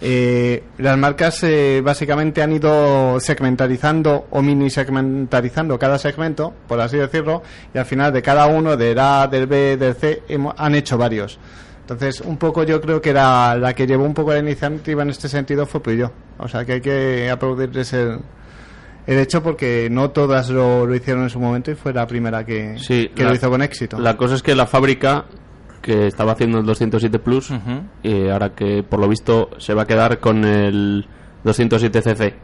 Eh, las marcas eh, básicamente han ido segmentarizando o mini segmentarizando cada segmento, por así decirlo, y al final de cada uno, del A, del B, del C, hemo- han hecho varios. Entonces, un poco yo creo que la, la que llevó un poco la iniciativa en este sentido fue Peugeot. O sea, que hay que aplaudirles el, el hecho porque no todas lo, lo hicieron en su momento y fue la primera que, Sí, que la- lo hizo con éxito. La cosa es que la fábrica que estaba haciendo el 207 Plus, y ahora que por lo visto se va a quedar con el 207 CC.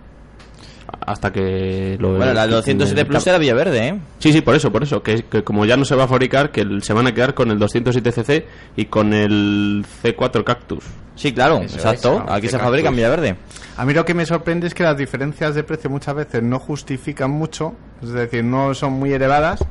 Hasta que lo. Bueno, la quiten 207 del Plus era Villaverde, ¿eh? Sí, sí, por eso, por eso. Que, que como ya no se va a fabricar, que el- se van a quedar con el 207 CC y con el C4 Cactus. Sí, claro, Eso exacto. es, Aquí se fabrica en cactus. Villaverde. A mí lo que me sorprende es que las diferencias de precio muchas veces no justifican mucho, es decir, no son muy elevadas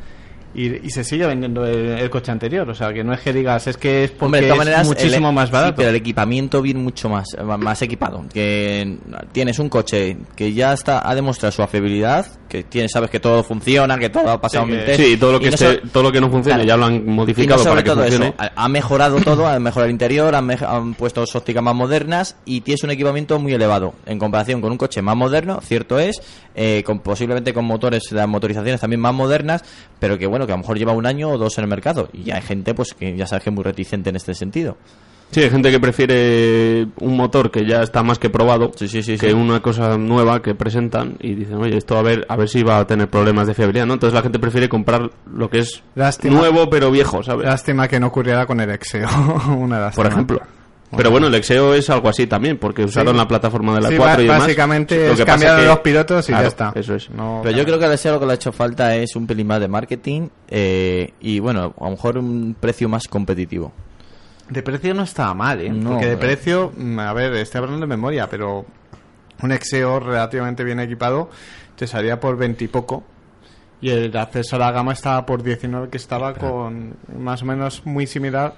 y, y se sigue vendiendo el, el coche anterior. O sea, que no es que digas, es que es porque Hombre, de todas es maneras, muchísimo el- más sí, barato. pero el equipamiento viene mucho más, más equipado. Que tienes un coche que ya está ha demostrado su afiabilidad, que tienes, sabes que todo funciona, que todo ha pasado Sí, mil Sí, todo lo que, no esté- so- todo lo que no funcione Claro. ya lo han y no modificado sobre para que todo funcione. eso, ha- mejorado todo, ha mejorado el interior, han, han puesto ópticas más modernas y tienes un equipamiento muy elevado en comparación con un coche más moderno, cierto es, eh, con posiblemente con motores, las motorizaciones también más modernas, pero que bueno, que a lo mejor lleva un año o dos en el mercado y ya hay gente pues que ya sabes que es muy reticente en este sentido. Sí, hay gente que prefiere un motor que ya está más que probado Sí, sí, sí, que sí. una cosa nueva que presentan y dicen, oye, esto a ver, a ver si va a tener problemas de fiabilidad, ¿no? Entonces la gente prefiere comprar lo que es Lástima. nuevo pero viejo, ¿sabes? Lástima que no ocurriera con el Exeo, una lástima. Por ejemplo. Pero bueno, el Exeo es algo así también, porque usaron la plataforma de la Sí, 4 y demás. básicamente Lo es que pasa cambiar que- los pilotos y Claro, ya está. Eso es. No, Pero yo creo que a Deseo lo que le ha hecho falta es un pelín más de marketing eh, y bueno, a lo mejor un precio más competitivo. De precio no estaba mal, ¿eh? No, Porque de pero- precio, mm, a ver, estoy hablando de memoria, pero un Exeo relativamente bien equipado te salía por 20 y poco. Y el acceso a la gama estaba por 19, que estaba con más o menos muy similar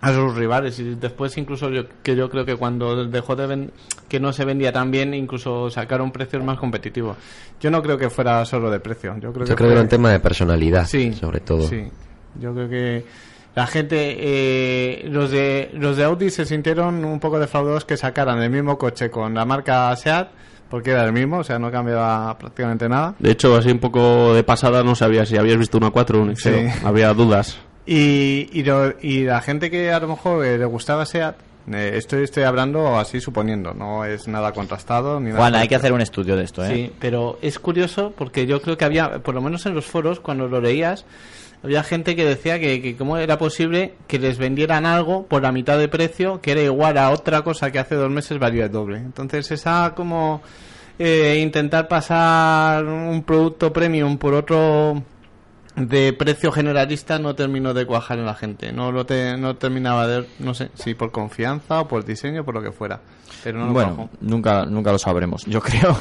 a sus rivales. Y después, incluso, yo, que yo creo que cuando dejó de ven- que no se vendía tan bien, incluso sacaron precios más competitivos. Yo no creo que fuera solo de precio. Yo creo Yo que creo que fue- era un tema de personalidad, Sí, sobre todo. Sí, yo creo que la gente, eh, los de los de Audi se sintieron un poco defraudados que sacaran el mismo coche con la marca Seat, porque era el mismo, o sea, no cambiaba prácticamente nada. De hecho, así un poco de pasada no sabía si habías visto una 4 o un. Había dudas. Y, y, lo- y la gente que a lo mejor eh, le gustaba Seat, eh, estoy, estoy hablando así suponiendo, no es nada contrastado ni nada. Juan, hay que hacer un estudio de esto, ¿eh? Sí, pero es curioso porque yo creo que había, por lo menos en los foros, cuando lo leías, había gente que decía que, que cómo era posible que les vendieran algo por la mitad de precio que era igual a otra cosa que hace dos meses valía el doble. Entonces esa como eh, intentar pasar un producto premium por otro de precio generalista no terminó de cuajar en la gente. No lo te- no terminaba de, no sé, si por confianza o por diseño, por lo que fuera. Pero no lo bueno, cuajó. nunca, nunca lo sabremos, yo creo.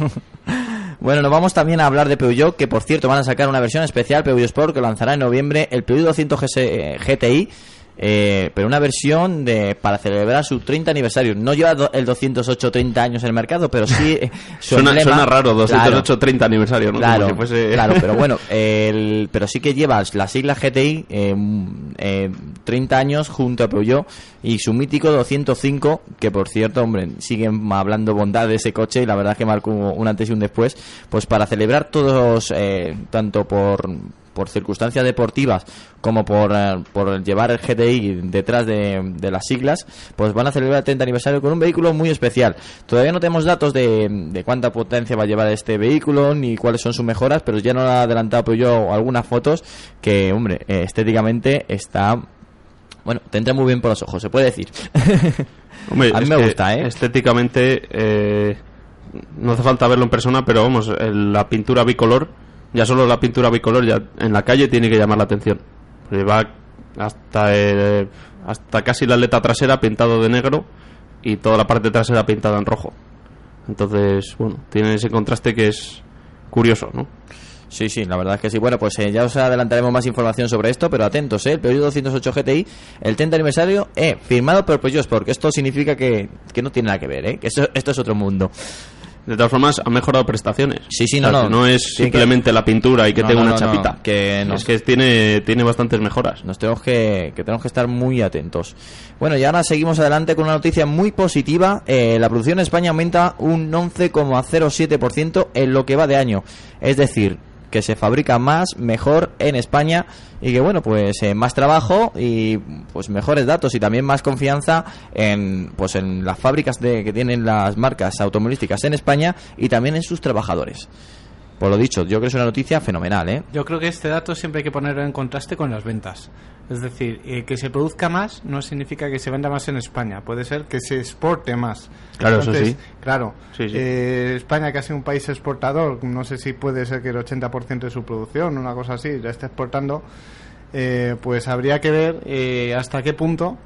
bueno, nos vamos también a hablar de Peugeot, que por cierto van a sacar una versión especial Peugeot Sport que lanzará en noviembre el Peugeot 200 GS GTI. Eh, pero una versión de para celebrar su 30 aniversario. No lleva do- el 208 30 años en el mercado, pero sí eh, su Suena, emblema- suena raro, 208 Claro. 30 aniversario, ¿no? Claro, Como si fuese- claro, pero bueno, el, pero sí que lleva las siglas GTI eh, eh, 30 años junto a Peugeot y su mítico 205, que por cierto, hombre, siguen hablando bondad de ese coche y la verdad que marcó un antes y un después, pues para celebrar todos, eh, tanto por por circunstancias deportivas como por, eh, por llevar el GTI detrás de, de las siglas, pues van a celebrar el 30 aniversario con un vehículo muy especial. Todavía no tenemos datos de, de cuánta potencia va a llevar este vehículo ni cuáles son sus mejoras, pero ya nos ha adelantado yo algunas fotos que, hombre, eh, estéticamente está... Bueno, te entra muy bien por los ojos, se puede decir. Hombre, a mí me gusta, ¿eh? Estéticamente, eh, no hace falta verlo en persona, pero vamos, el- la pintura bicolor, ya solo la pintura bicolor ya en la calle tiene que llamar la atención. Porque va hasta, el- hasta casi la aleta trasera pintado de negro y toda la parte trasera pintada en rojo. Entonces, bueno, tiene ese contraste que es curioso, ¿no? Sí, sí, la verdad es que sí. Bueno, pues eh, ya os adelantaremos más información sobre esto, pero atentos, ¿eh? El Peugeot 208 GTI, el 30 aniversario, eh, firmado por Peugeot, porque esto significa que, que no tiene nada que ver, ¿eh? Que esto, esto es otro mundo. De todas formas, ha mejorado prestaciones. Sí, sí, O sea, no, es que- simplemente la pintura y que No, tenga no, una no, no, chapita. que no. Es que tiene, tiene bastantes mejoras. Nos tenemos que, que tenemos que estar muy atentos. Bueno, y ahora seguimos adelante con una noticia muy positiva. Eh, la producción en España aumenta un 11,07% en lo que va de año. Es decir, que se fabrica más, mejor en España y que bueno, pues eh, más trabajo y pues mejores datos y también más confianza en pues en las fábricas de, que tienen las marcas automovilísticas en España y también en sus trabajadores. Por lo dicho, yo creo que es una noticia fenomenal, ¿eh? Yo creo que este dato siempre hay que ponerlo en contraste con las ventas. Es decir, eh, que se produzca más no significa que se venda más en España. Puede ser que se exporte más. Claro, eso sí. Claro. Sí, sí. eh, España, que ha sido un país exportador, no sé si puede ser que el 80% de su producción, una cosa así, ya esté exportando, eh, pues habría que ver eh, hasta qué punto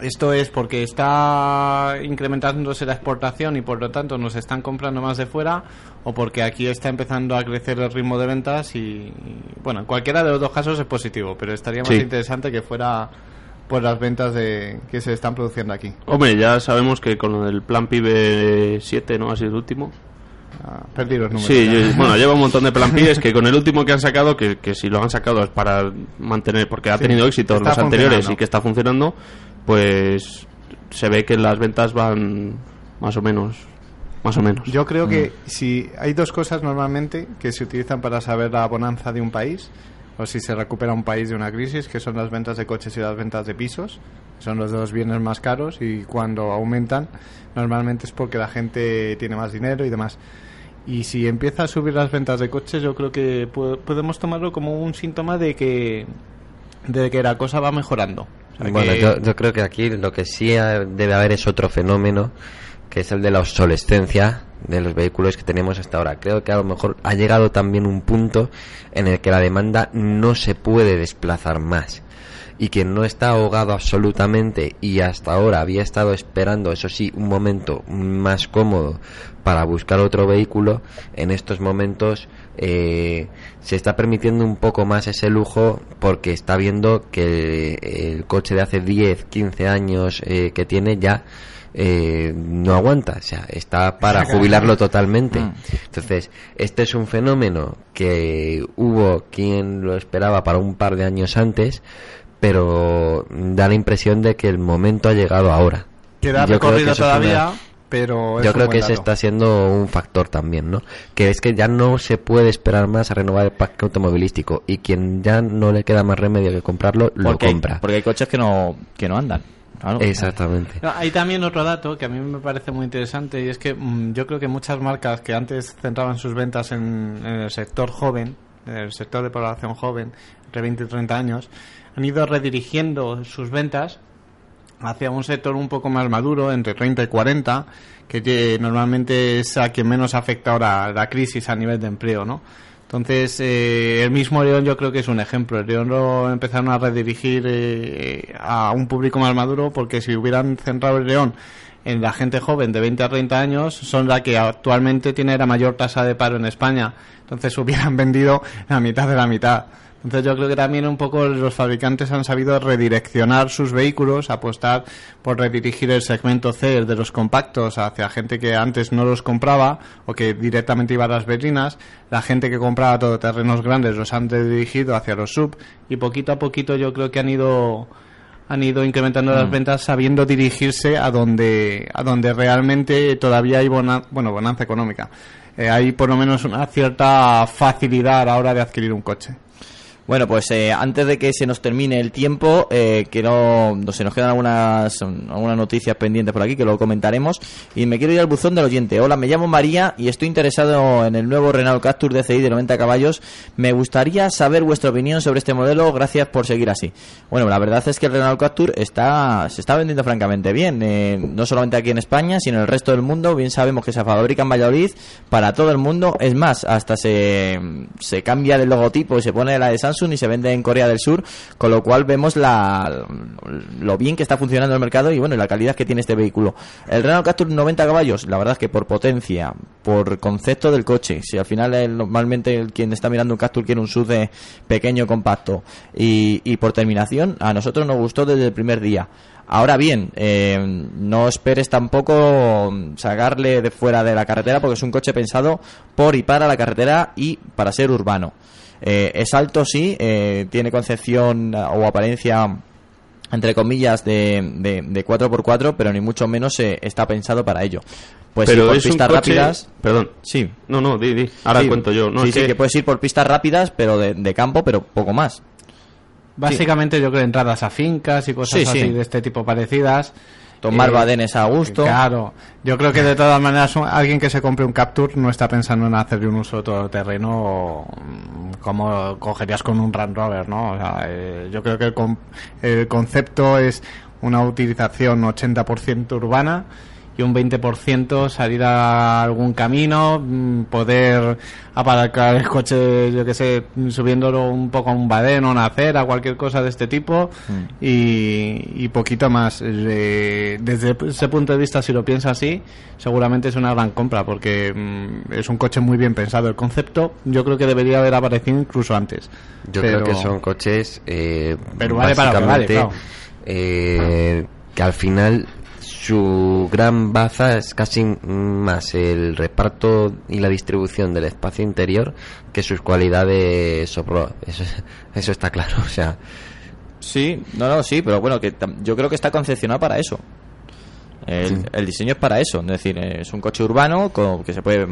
esto es porque está incrementándose la exportación y por lo tanto nos están comprando más de fuera o porque aquí está empezando a crecer el ritmo de ventas y, y, bueno, en cualquiera de los dos casos es positivo, pero estaría más Sí. interesante que fuera por las ventas de que se están produciendo aquí. Hombre, ya sabemos que con el plan PIB 7, ¿no? Ha sido el último. Ah, perdí los números. Sí, yo- bueno, lleva un montón de plan pibes que con el último que han sacado, que, que si lo han sacado es para mantener, porque ha Sí, tenido éxito los anteriores y que está funcionando, pues se ve que las ventas van más o menos, más o menos. Yo creo Mm. que si hay dos cosas normalmente que se utilizan para saber la bonanza de un país o si se recupera un país de una crisis, que son las ventas de coches y las ventas de pisos, son los dos bienes más caros y cuando aumentan normalmente es porque la gente tiene más dinero y demás. Y si empieza a subir las ventas de coches, yo creo que po- podemos tomarlo como un síntoma de que de que la cosa va mejorando. Bueno, que- yo, yo creo que aquí lo que sí debe haber es otro fenómeno, que es el de la obsolescencia de los vehículos que tenemos hasta ahora. Creo que a lo mejor ha llegado también un punto en el que la demanda no se puede desplazar más. Y quien no está ahogado absolutamente y hasta ahora había estado esperando, eso sí, un momento más cómodo para buscar otro vehículo, en estos momentos eh, se está permitiendo un poco más ese lujo porque está viendo que el coche de hace 10, 15 años eh, que tiene ya eh, no aguanta, o sea, está para jubilarlo totalmente. Mm. Entonces, este es un fenómeno que hubo quien lo esperaba para un par de años antes, pero da la impresión de que el momento ha llegado ahora. queda que recorrido todavía, una- pero es Yo creo que ese está siendo un factor también, ¿no? Que es que ya no se puede esperar más a renovar el parque automovilístico y quien ya no le queda más remedio que comprarlo, lo Porque hay, compra. porque hay coches que no, que no andan. Claro. Exactamente. No, hay también otro dato que a mí me parece muy interesante y es que mm, yo creo que muchas marcas que antes centraban sus ventas en, en el sector joven, en el sector de población joven, entre 20 y 30 años, han ido redirigiendo sus ventas hacia un sector un poco más maduro, entre 30 y 40, que normalmente es a quien menos afecta ahora la crisis a nivel de empleo, ¿no? Entonces, eh, el mismo León yo creo que es un ejemplo. El León lo empezaron a redirigir eh, a un público más maduro porque si hubieran centrado el León en la gente joven de 20 a 30 años, son la que actualmente tiene la mayor tasa de paro en España. Entonces hubieran vendido la mitad de la mitad. Entonces yo creo que también un poco los fabricantes han sabido redireccionar sus vehículos, apostar por redirigir el segmento C de los compactos hacia gente que antes no los compraba o que directamente iba a las berlinas. La gente que compraba todoterrenos grandes los han redirigido hacia los sub y poquito a poquito yo creo que han ido han ido incrementando las ventas sabiendo dirigirse a donde a donde realmente todavía hay bona- bueno bonanza económica. Eh, hay por lo menos una cierta facilidad a la hora de adquirir un coche. Bueno, pues eh, antes de que se nos termine el tiempo, eh, que no, se nos quedan algunas, algunas noticias pendientes por aquí que luego comentaremos. Y me quiero ir al buzón del oyente. Hola, me llamo María y estoy interesado en el nuevo Renault Captur DCI de 90 caballos. Me gustaría saber vuestra opinión sobre este modelo. Gracias por seguir así. Bueno, la verdad es que el Renault Captur está, se está vendiendo francamente bien. eh, no solamente aquí en España, sino en el resto del mundo. Bien sabemos que se fabrica en Valladolid para todo el mundo. Es más, hasta se, se cambia el logotipo y se pone la de Samsung y se vende en Corea del Sur, con lo cual vemos la, lo bien que está funcionando el mercado y bueno, la calidad que tiene este vehículo. El Renault Captur 90 caballos, la verdad es que por potencia, por concepto del coche, si al final normalmente quien está mirando un Captur quiere un SUV pequeño, compacto y, y por terminación, a nosotros nos gustó desde el primer día. Ahora bien, eh, no esperes tampoco sacarle de fuera de la carretera porque es un coche pensado por y para la carretera y para ser urbano. Eh, es alto, sí, eh, tiene concepción eh, o apariencia entre comillas de, de, de 4x4, pero ni mucho menos eh, está pensado para ello. Pues ir pero por es un pistas coche- rápidas. Perdón. Sí. No, no, di, di. Ahora Sí. cuento yo. No, sí, es sí, que- que puedes ir por pistas rápidas, pero de, de campo, pero poco más. Básicamente yo creo entradas a fincas y cosas Sí, sí. así de este tipo parecidas. Tomar Eh, badenes a gusto. Claro, yo creo que de todas maneras un- alguien que se compre un Capture no está pensando en hacerle un uso todoterreno mm, como cogerías con un Land Rover, ¿no? O sea, eh, yo creo que el, con- el concepto es una utilización 80% urbana y un 20% salir a algún camino, mm, poder aparcar el coche, yo que sé, subiéndolo un poco a un badén o una acera, cualquier cosa de este tipo y, y poquito más. Eh, desde ese punto de vista, si lo piensa así, seguramente es una gran compra porque mm, es un coche muy bien pensado. El concepto yo creo que debería haber aparecido incluso antes. Yo Pero- creo que son coches eh, Pero vale para lo que vale, básicamente, claro. eh, que al final su gran baza es casi más el reparto y la distribución del espacio interior que sus cualidades off-road. Eso, eso está claro, o sea, Sí, no, no, sí, pero bueno, que yo creo que está concepcionado para eso. El, Sí. el diseño es para eso, es decir, es un coche urbano con- que se puede,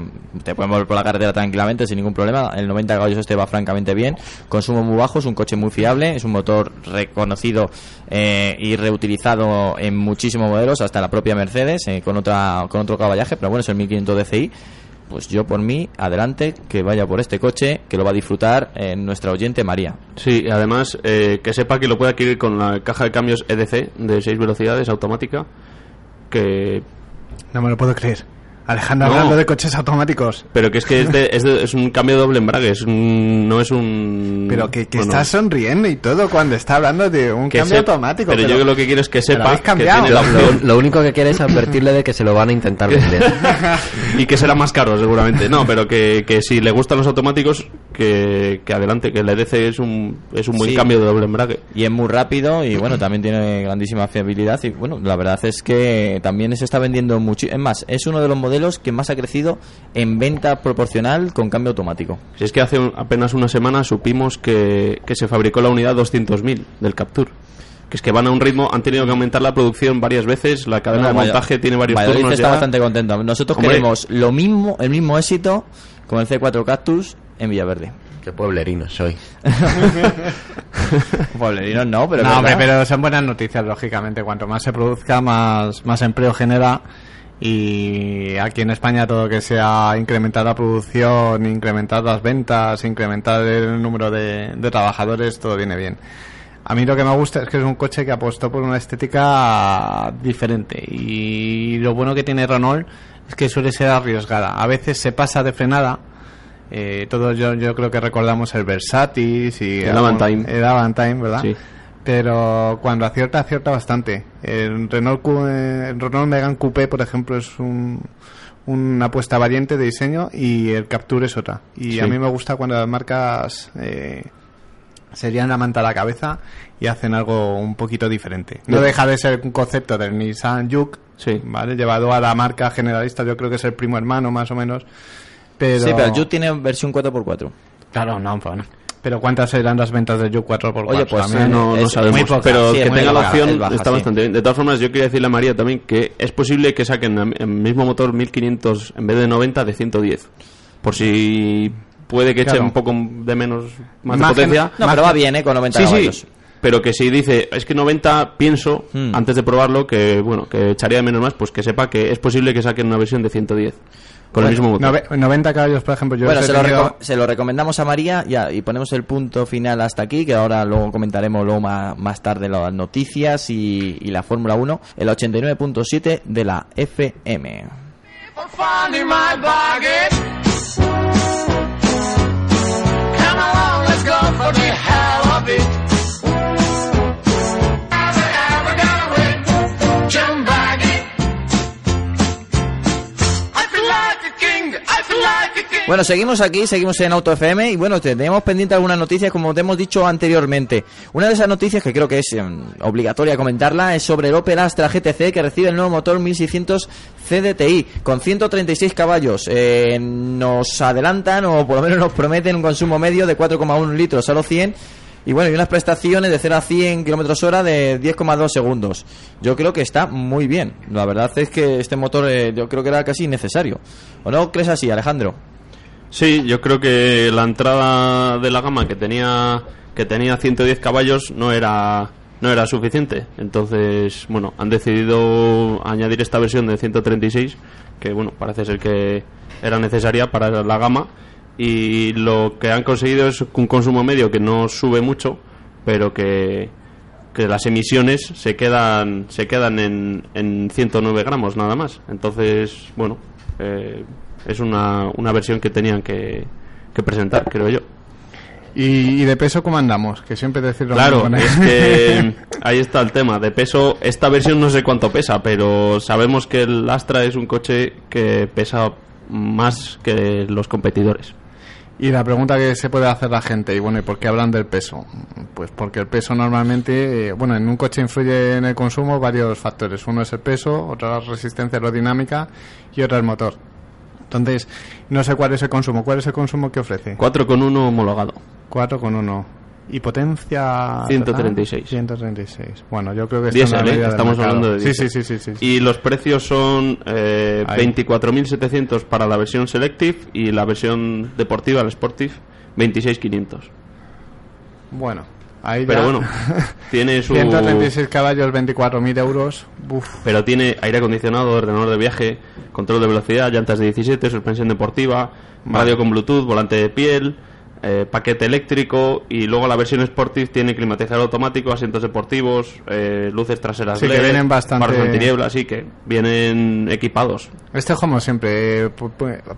te puede mover por la carretera tranquilamente sin ningún problema. El 90 caballos este va francamente bien, consumo muy bajo, es un coche muy fiable, es un motor reconocido eh, y reutilizado en muchísimos modelos, hasta la propia Mercedes eh, con otra con otro caballaje, pero bueno, es el 1500 DCI. Pues yo por mí, adelante, que vaya por este coche, que lo va a disfrutar eh, nuestra oyente María. Sí, además eh, que sepa que lo puede adquirir con la caja de cambios EDC de 6 velocidades automática. Que. No me lo puedo creer. Alejandro No. hablando de coches automáticos. Pero que es que es, de- es, de- es un cambio de doble embrague, es un- no es un. Pero que, que bueno, está sonriendo y todo cuando está hablando de un que cambio automático. Pero, yo lo que quiero es que sepa habéis que cambiado. tiene la lo, único que quiere es advertirle de que se lo van a intentar vender. y que será más caro seguramente. No, pero que, que si le gustan los automáticos, que, que adelante, que el EDC es un, es un buen Sí. cambio de doble embrague. y es muy rápido y bueno también tiene grandísima fiabilidad y bueno la verdad es que también se está vendiendo mucho es más es uno de los modelos que más ha crecido en venta proporcional con cambio automático Si es que hace un- apenas una semana supimos que, que se fabricó la unidad 200.000 del Capture. Que es que van a un ritmo, han tenido que aumentar la producción varias veces, la cadena de Bueno, montaje tiene varios Valladolid turnos está ya. bastante contento nosotros Hombre. queremos lo mismo el mismo éxito con el C4 Cactus en Villaverde Qué pueblerino soy. Pueblerinos no pero no, hombre, pero son buenas noticias, lógicamente. Cuanto más se produzca, más, más empleo genera. Y aquí en España todo que sea incrementar la producción, incrementar las ventas, incrementar el número de, de trabajadores, todo viene bien. A mí lo que me gusta es que es un coche que apostó por una estética diferente. Y lo bueno que tiene Renault es que suele ser arriesgada. A veces se pasa de frenada. Eh, todos yo, yo creo que recordamos el Versatis y El Avantime. el Avantime, ¿verdad? Sí. Pero cuando acierta, acierta bastante. El Renault, eh, el Renault Megane Coupé, por ejemplo, es un, una apuesta valiente de diseño y el Capture es otra. Y Sí. a mí me gusta cuando las marcas eh, serían la manta a la cabeza y hacen algo un poquito diferente. No deja de ser un concepto del Nissan Juke, Sí. ¿vale? Llevado a la marca generalista, yo creo que es el primo hermano más o menos. Pero, Sí, pero el Juke tiene versión 4x4. Claro, no, pues no. Pero ¿cuántas serán las ventas del Juke 4x4? Oye, pues, También no, no es sabemos, poca, pero sí, que tenga la opción es baja, está sí. bastante bien. De todas formas, yo quería decirle a María también que es posible que saquen el mismo motor 1500 en vez de 90 de 110. Por si puede que eche un poco de menos más de Más que- potencia. No, Más pero va bien, ¿eh? Con 90 Sí, caballos. sí. Pero que si dice, es que 90 pienso, Hmm. antes de probarlo, que bueno, que echaría de menos más, pues que sepa que es posible que saquen una versión de 110 con el mismo motor. Nove- 90 caballos, por ejemplo, yo bueno, se lo, tenido- reco- se lo recomendamos a María ya, y ponemos el punto final hasta aquí, que ahora luego comentaremos luego más, más tarde las noticias y, y la Fórmula 1, el 89.7 de la FM. Bueno, seguimos aquí, seguimos en Auto FM y bueno, tenemos pendiente algunas noticias como te hemos dicho anteriormente. Una de esas noticias que creo que es em, obligatoria comentarla es sobre el Opel Astra GTC que recibe el nuevo motor 1600 CDTI con 136 caballos. Eh, nos adelantan o por lo menos nos prometen un consumo medio de 4,1 litros a los 100 y bueno, y unas prestaciones de 0 a 100 kilómetros hora de 10,2 segundos. Yo creo que está muy bien. La verdad es que este motor eh, yo creo que era casi innecesario. ¿O no crees así, Alejandro? Sí, yo creo que la entrada de la gama que tenía que tenía 110 caballos no era no era suficiente. Entonces, bueno, han decidido añadir esta versión de 136 que bueno, parece ser que era necesaria para la gama y lo que han conseguido es un consumo medio que no sube mucho, pero que que las emisiones se quedan se quedan en, en 109 gramos nada más. Entonces, bueno, eh, es una, una versión que tenían que, que presentar, creo yo. ¿Y, y de peso cómo andamos? Que siempre decir lo Claro, es que ahí está el tema. De peso, esta versión no sé cuánto pesa, pero sabemos que el Astra es un coche que pesa más que los competidores. Y la pregunta que se puede hacer la gente, y bueno, ¿y por qué hablan del peso? Pues porque el peso normalmente, eh, bueno, en un coche influye en el consumo varios factores. Uno es el peso, otro la resistencia aerodinámica y otro el motor. Entonces, no sé cuál es el consumo. ¿Cuál es el consumo que ofrece? 4,1 homologado. 4,1. ¿Y potencia? 136. 136. Bueno, yo creo que Diesel, ¿eh? Estamos hablando de Sí, sí, sí, sí, sí. Y los precios son eh, Ahí. 24.700 para la versión Selective y la versión deportiva, la Sportive, 26.500. Bueno, ahí Pero ya- bueno, tiene su... 136 caballos, 24.000 euros. Uf. Pero tiene aire acondicionado, ordenador de viaje, control de velocidad, llantas de 17, suspensión deportiva, radio con Bluetooth, volante de piel, eh, paquete eléctrico y luego la versión Sportive tiene climatizador automático, asientos deportivos, eh, luces traseras Sí, que LED, vienen bastante- antiniebla, así que vienen equipados. Este como siempre, eh,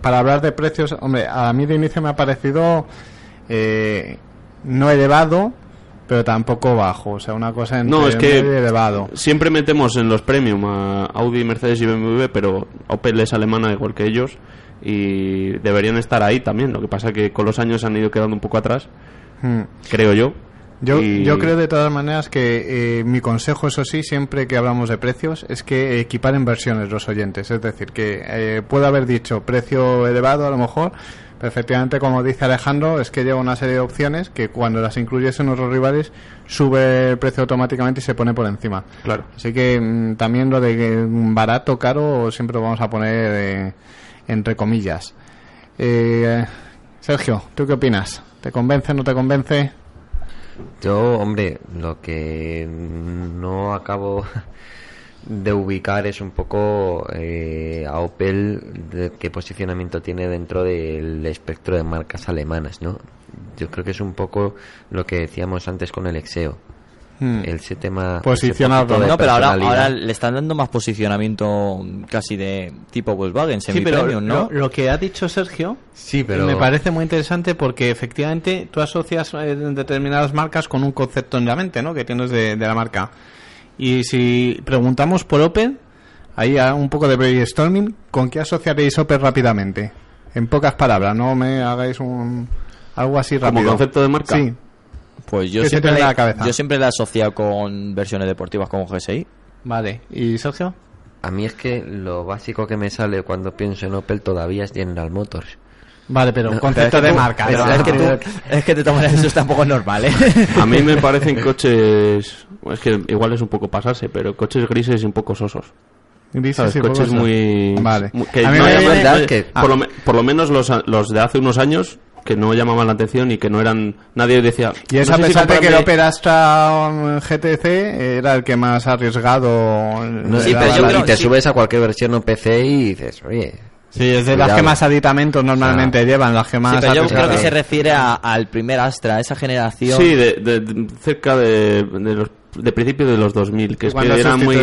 para hablar de precios, hombre, a mí de inicio me ha parecido eh, no elevado, pero tampoco bajo, o sea, una cosa entre No, es que elevado. siempre metemos en los premium a Audi, Mercedes y BMW, pero Opel es alemana igual que ellos y deberían estar ahí también. Lo que pasa que con los años han ido quedando un poco atrás, Hmm. creo yo. Yo, Y- yo creo de todas maneras que eh, mi consejo, eso sí, siempre que hablamos de precios, es que equiparen versiones los oyentes. Es decir, que eh, puedo haber dicho precio elevado a lo mejor, pero efectivamente, como dice Alejandro, es que lleva una serie de opciones que cuando las incluyes en otros rivales sube el precio automáticamente y se pone por encima. Claro. Así que mm, también lo de mm, barato, caro, siempre lo vamos a poner eh, entre comillas. Eh, Sergio, ¿tú qué opinas? ¿Te convence, no te convence? Yo, hombre, lo que no acabo de ubicar es un poco eh, a Opel qué posicionamiento tiene dentro del espectro de marcas alemanas, ¿no? Yo creo que es un poco lo que decíamos antes con el Exeo. Hmm. El tema Posicionado, ese No, pero ahora, ahora le están dando más posicionamiento casi de tipo Volkswagen, Sí, pero ¿no? lo, lo que ha dicho Sergio Sí, pero me parece muy interesante porque efectivamente tú asocias eh, determinadas marcas con un concepto en la mente, ¿no? Que tienes de, de la marca. Y si preguntamos por Opel, ahí a un poco de brainstorming, ¿con qué asociaréis Opel rápidamente? En pocas palabras, no me hagáis un algo así ¿Como rápido. concepto de marca? Sí. Pues yo ¿Qué se siempre, la cabeza? yo siempre la he asociado con versiones deportivas como GSI. Vale. ¿Y Sergio? A mí es que lo básico que me sale cuando pienso en Opel todavía es General Motors. Vale, pero No, concepto Pero de es que tú- marca. es, que tú, es que de todas maneras eso tampoco es normal, ¿eh? A mí me parecen coches. Es que igual es un poco pasarse, pero coches grises y un poco sosos. Grises ¿Sabes? y Coches muy. Vale. muy- que A mí no me- llaman- verdad no- que- por, lo, me- por lo menos los, los de hace unos años que no llamaban la atención y que no eran. Nadie decía. Y es no a pesar de que el comprarme- Opel Astra um, GTC era el que más arriesgado. No, Sí, y pero te- yo y te sí. subes a cualquier versión OPC y dices, oye, Sí, es de las que más aditamentos normalmente O sea, llevan, las que más Sí, pero yo creo que se refiere a- al primer Astra, esa generación. Sí, de, de- de- cerca de, de los de principios de los 2000, que es que era muy,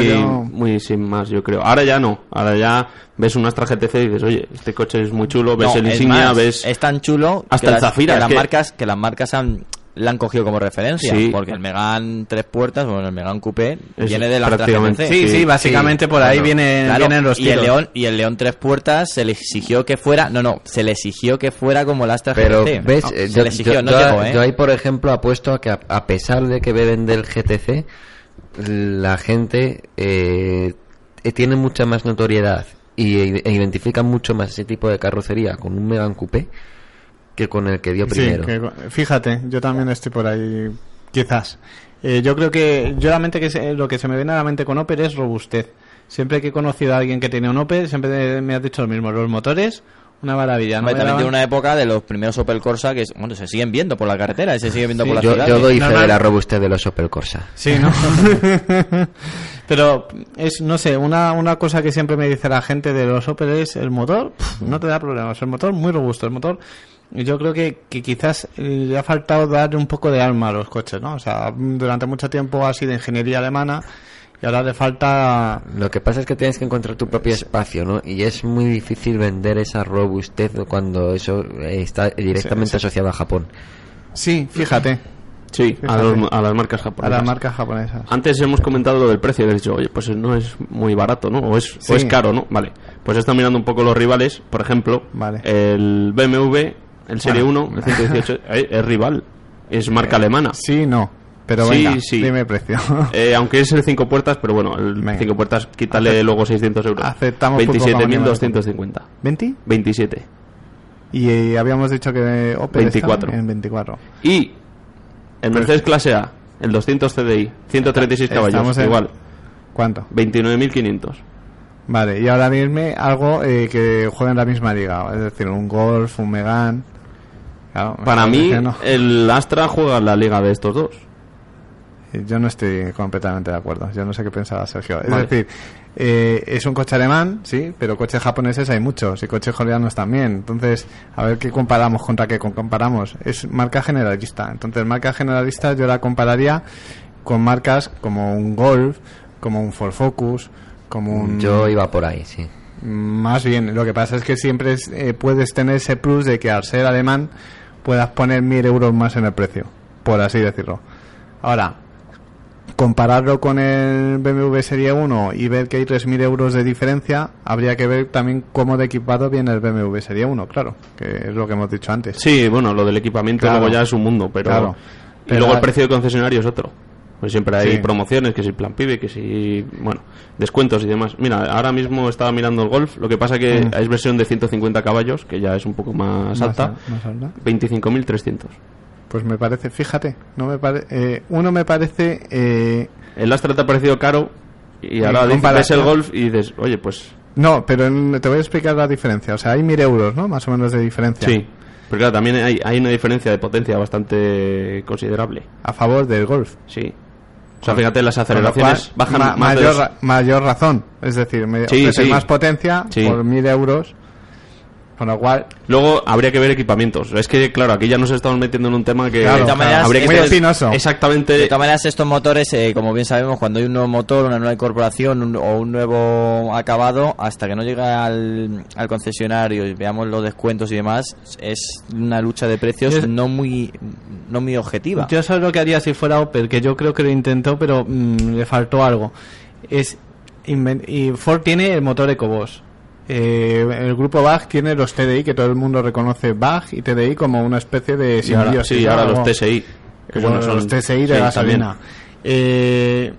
muy sin más, yo creo. Ahora ya no, ahora ya ves un Astra GTC y dices, oye, este coche es muy chulo, ves No, el insignia, más, ves... es tan chulo Hasta que el las, Zafira, que es las marcas que las marcas han la han cogido como referencia Sí. porque el Megan tres puertas bueno el Megan Coupé Es viene de la prácticamente- GTC. Sí, sí, Sí, básicamente por ahí Claro, vienen, claro, vienen los y el. León y el León tres puertas se le exigió que fuera no no se le exigió que fuera como el Astra Pero, GTC ¿ves? No, Eh, se yo, le exigió yo- no yo- llegó ¿eh? yo ahí, por ejemplo, apuesto a que a, a pesar de que beben del GTC, la gente eh, eh, tiene mucha más notoriedad y, e identifica mucho más ese tipo de carrocería con un Megan Coupé que con el que dio Sí, primero. que- fíjate, yo también estoy por ahí, quizás. Eh, yo creo que yo la mente que se- lo que se me viene a la mente con Opel es robustez. Siempre que he conocido a alguien que tiene un Opel, siempre me has dicho lo mismo. Los motores, una maravilla. ¿no? Hombre, también tiene una época de los primeros Opel Corsa que bueno se siguen viendo por la carretera y se siguen viendo Sí, por la Yo, ciudad yo doy fe de la robustez de los Opel Corsa. Sí, ¿no? Pero es, no sé, una, una cosa que siempre me dice la gente de los Opel es el motor, no te da problemas. El motor muy robusto. El motor, yo creo que, que quizás le ha faltado darle un poco de alma a los coches, ¿no? O sea, durante mucho tiempo ha sido ingeniería alemana y ahora le falta. Lo que pasa es que tienes que encontrar tu propio espacio, ¿no? Y es muy difícil vender esa robustez cuando eso eh, está directamente Sí, sí. asociado a Japón. Sí, fíjate, Sí, a, los- a las marcas a japonesas. las marcas japonesas. Antes hemos comentado lo del precio y he dicho, oye, pues no es muy barato, ¿no? O es, Sí. o es caro, ¿no? Vale. Pues he estado mirando un poco los rivales. Por ejemplo, Vale. el BMW, el Serie Bueno. 1, el 118, eh, es rival. Es marca alemana. Sí, no. Pero Sí, venga, sí. dime precio. Eh, aunque es el 5 puertas, pero bueno, el Venga. 5 puertas, quítale Acep- luego 600 euros. aceptamos pulpo como 27.250. ¿20? 27. Y eh, habíamos dicho que Opel 24. estaba en 24. Y el Mercedes Clase A, el 200 CDI, 136 caballos, Estamos en- igual, ¿Cuánto? 29.500. Vale, y ahora mismo algo eh, que juega en la misma liga, es decir, un Golf, un Megan. Claro, Para mí, no. el Astra juega en la liga de estos dos. Yo no estoy completamente de acuerdo. Yo no sé qué pensaba Sergio. Es decir, eh, es un coche alemán, sí, pero coches japoneses hay muchos y coches coreanos también. Entonces, a ver qué comparamos contra qué comparamos. Es marca generalista. Entonces, marca generalista yo la compararía con marcas como un Golf, como un Ford Focus, como un... Yo iba por ahí, sí. Más bien, lo que pasa es que siempre es, eh, puedes tener ese plus de que al ser alemán puedas poner mil euros más en el precio, por así decirlo. Ahora, compararlo con el BMW Serie 1 y ver que hay 3.000 euros de diferencia, habría que ver también cómo de equipado viene el BMW Serie 1, claro, que es lo que hemos dicho antes. Sí, bueno, lo del equipamiento Claro. luego ya es un mundo, pero... Claro. Y luego el precio de concesionario es otro. Pues siempre hay Sí. promociones, que si plan pibe, que si... Bueno, descuentos y demás. Mira, ahora mismo estaba mirando el Golf, lo que pasa que Mm. es versión de 150 caballos, que ya es un poco más, Más alta. más alta. 25.300. Pues me parece, fíjate, no me pare- eh, uno me parece eh, El Astra te ha parecido caro y ahora dices, el Golf y dices, oye, pues No, pero en- te voy a explicar la diferencia. O sea, hay mil euros, ¿no? Más o menos de diferencia. sí. Pero claro, también hay, hay una diferencia de potencia bastante considerable. A favor del Golf. Sí. O sea, fíjate, las aceleraciones cual, bajan ma- más de mayor, ra- mayor razón. Es decir, me Sí, sí. más potencia Sí. por mil euros. Con lo cual, Luego habría que ver equipamientos. Es que, claro, aquí ya nos estamos metiendo en un tema que Claro, De todas maneras, habría que muy espinoso. exactamente De todas maneras, estos motores, eh, como bien sabemos, cuando hay un nuevo motor, una nueva incorporación un- o un nuevo acabado, hasta que no llega al, al concesionario y veamos los descuentos y demás, es una lucha de precios Yo- no muy no muy objetiva. yo sabes lo que haría si fuera Opel, que yo creo que lo intentó, pero mm, le faltó algo. Es y Ford tiene el motor EcoBoost. Eh, el grupo BAG tiene los TDI, que todo el mundo reconoce BAG y TDI como una especie de ahora, sí, ¿no? ahora los TSI. Que bueno, son- los TSI de sí, gasolina. Eh,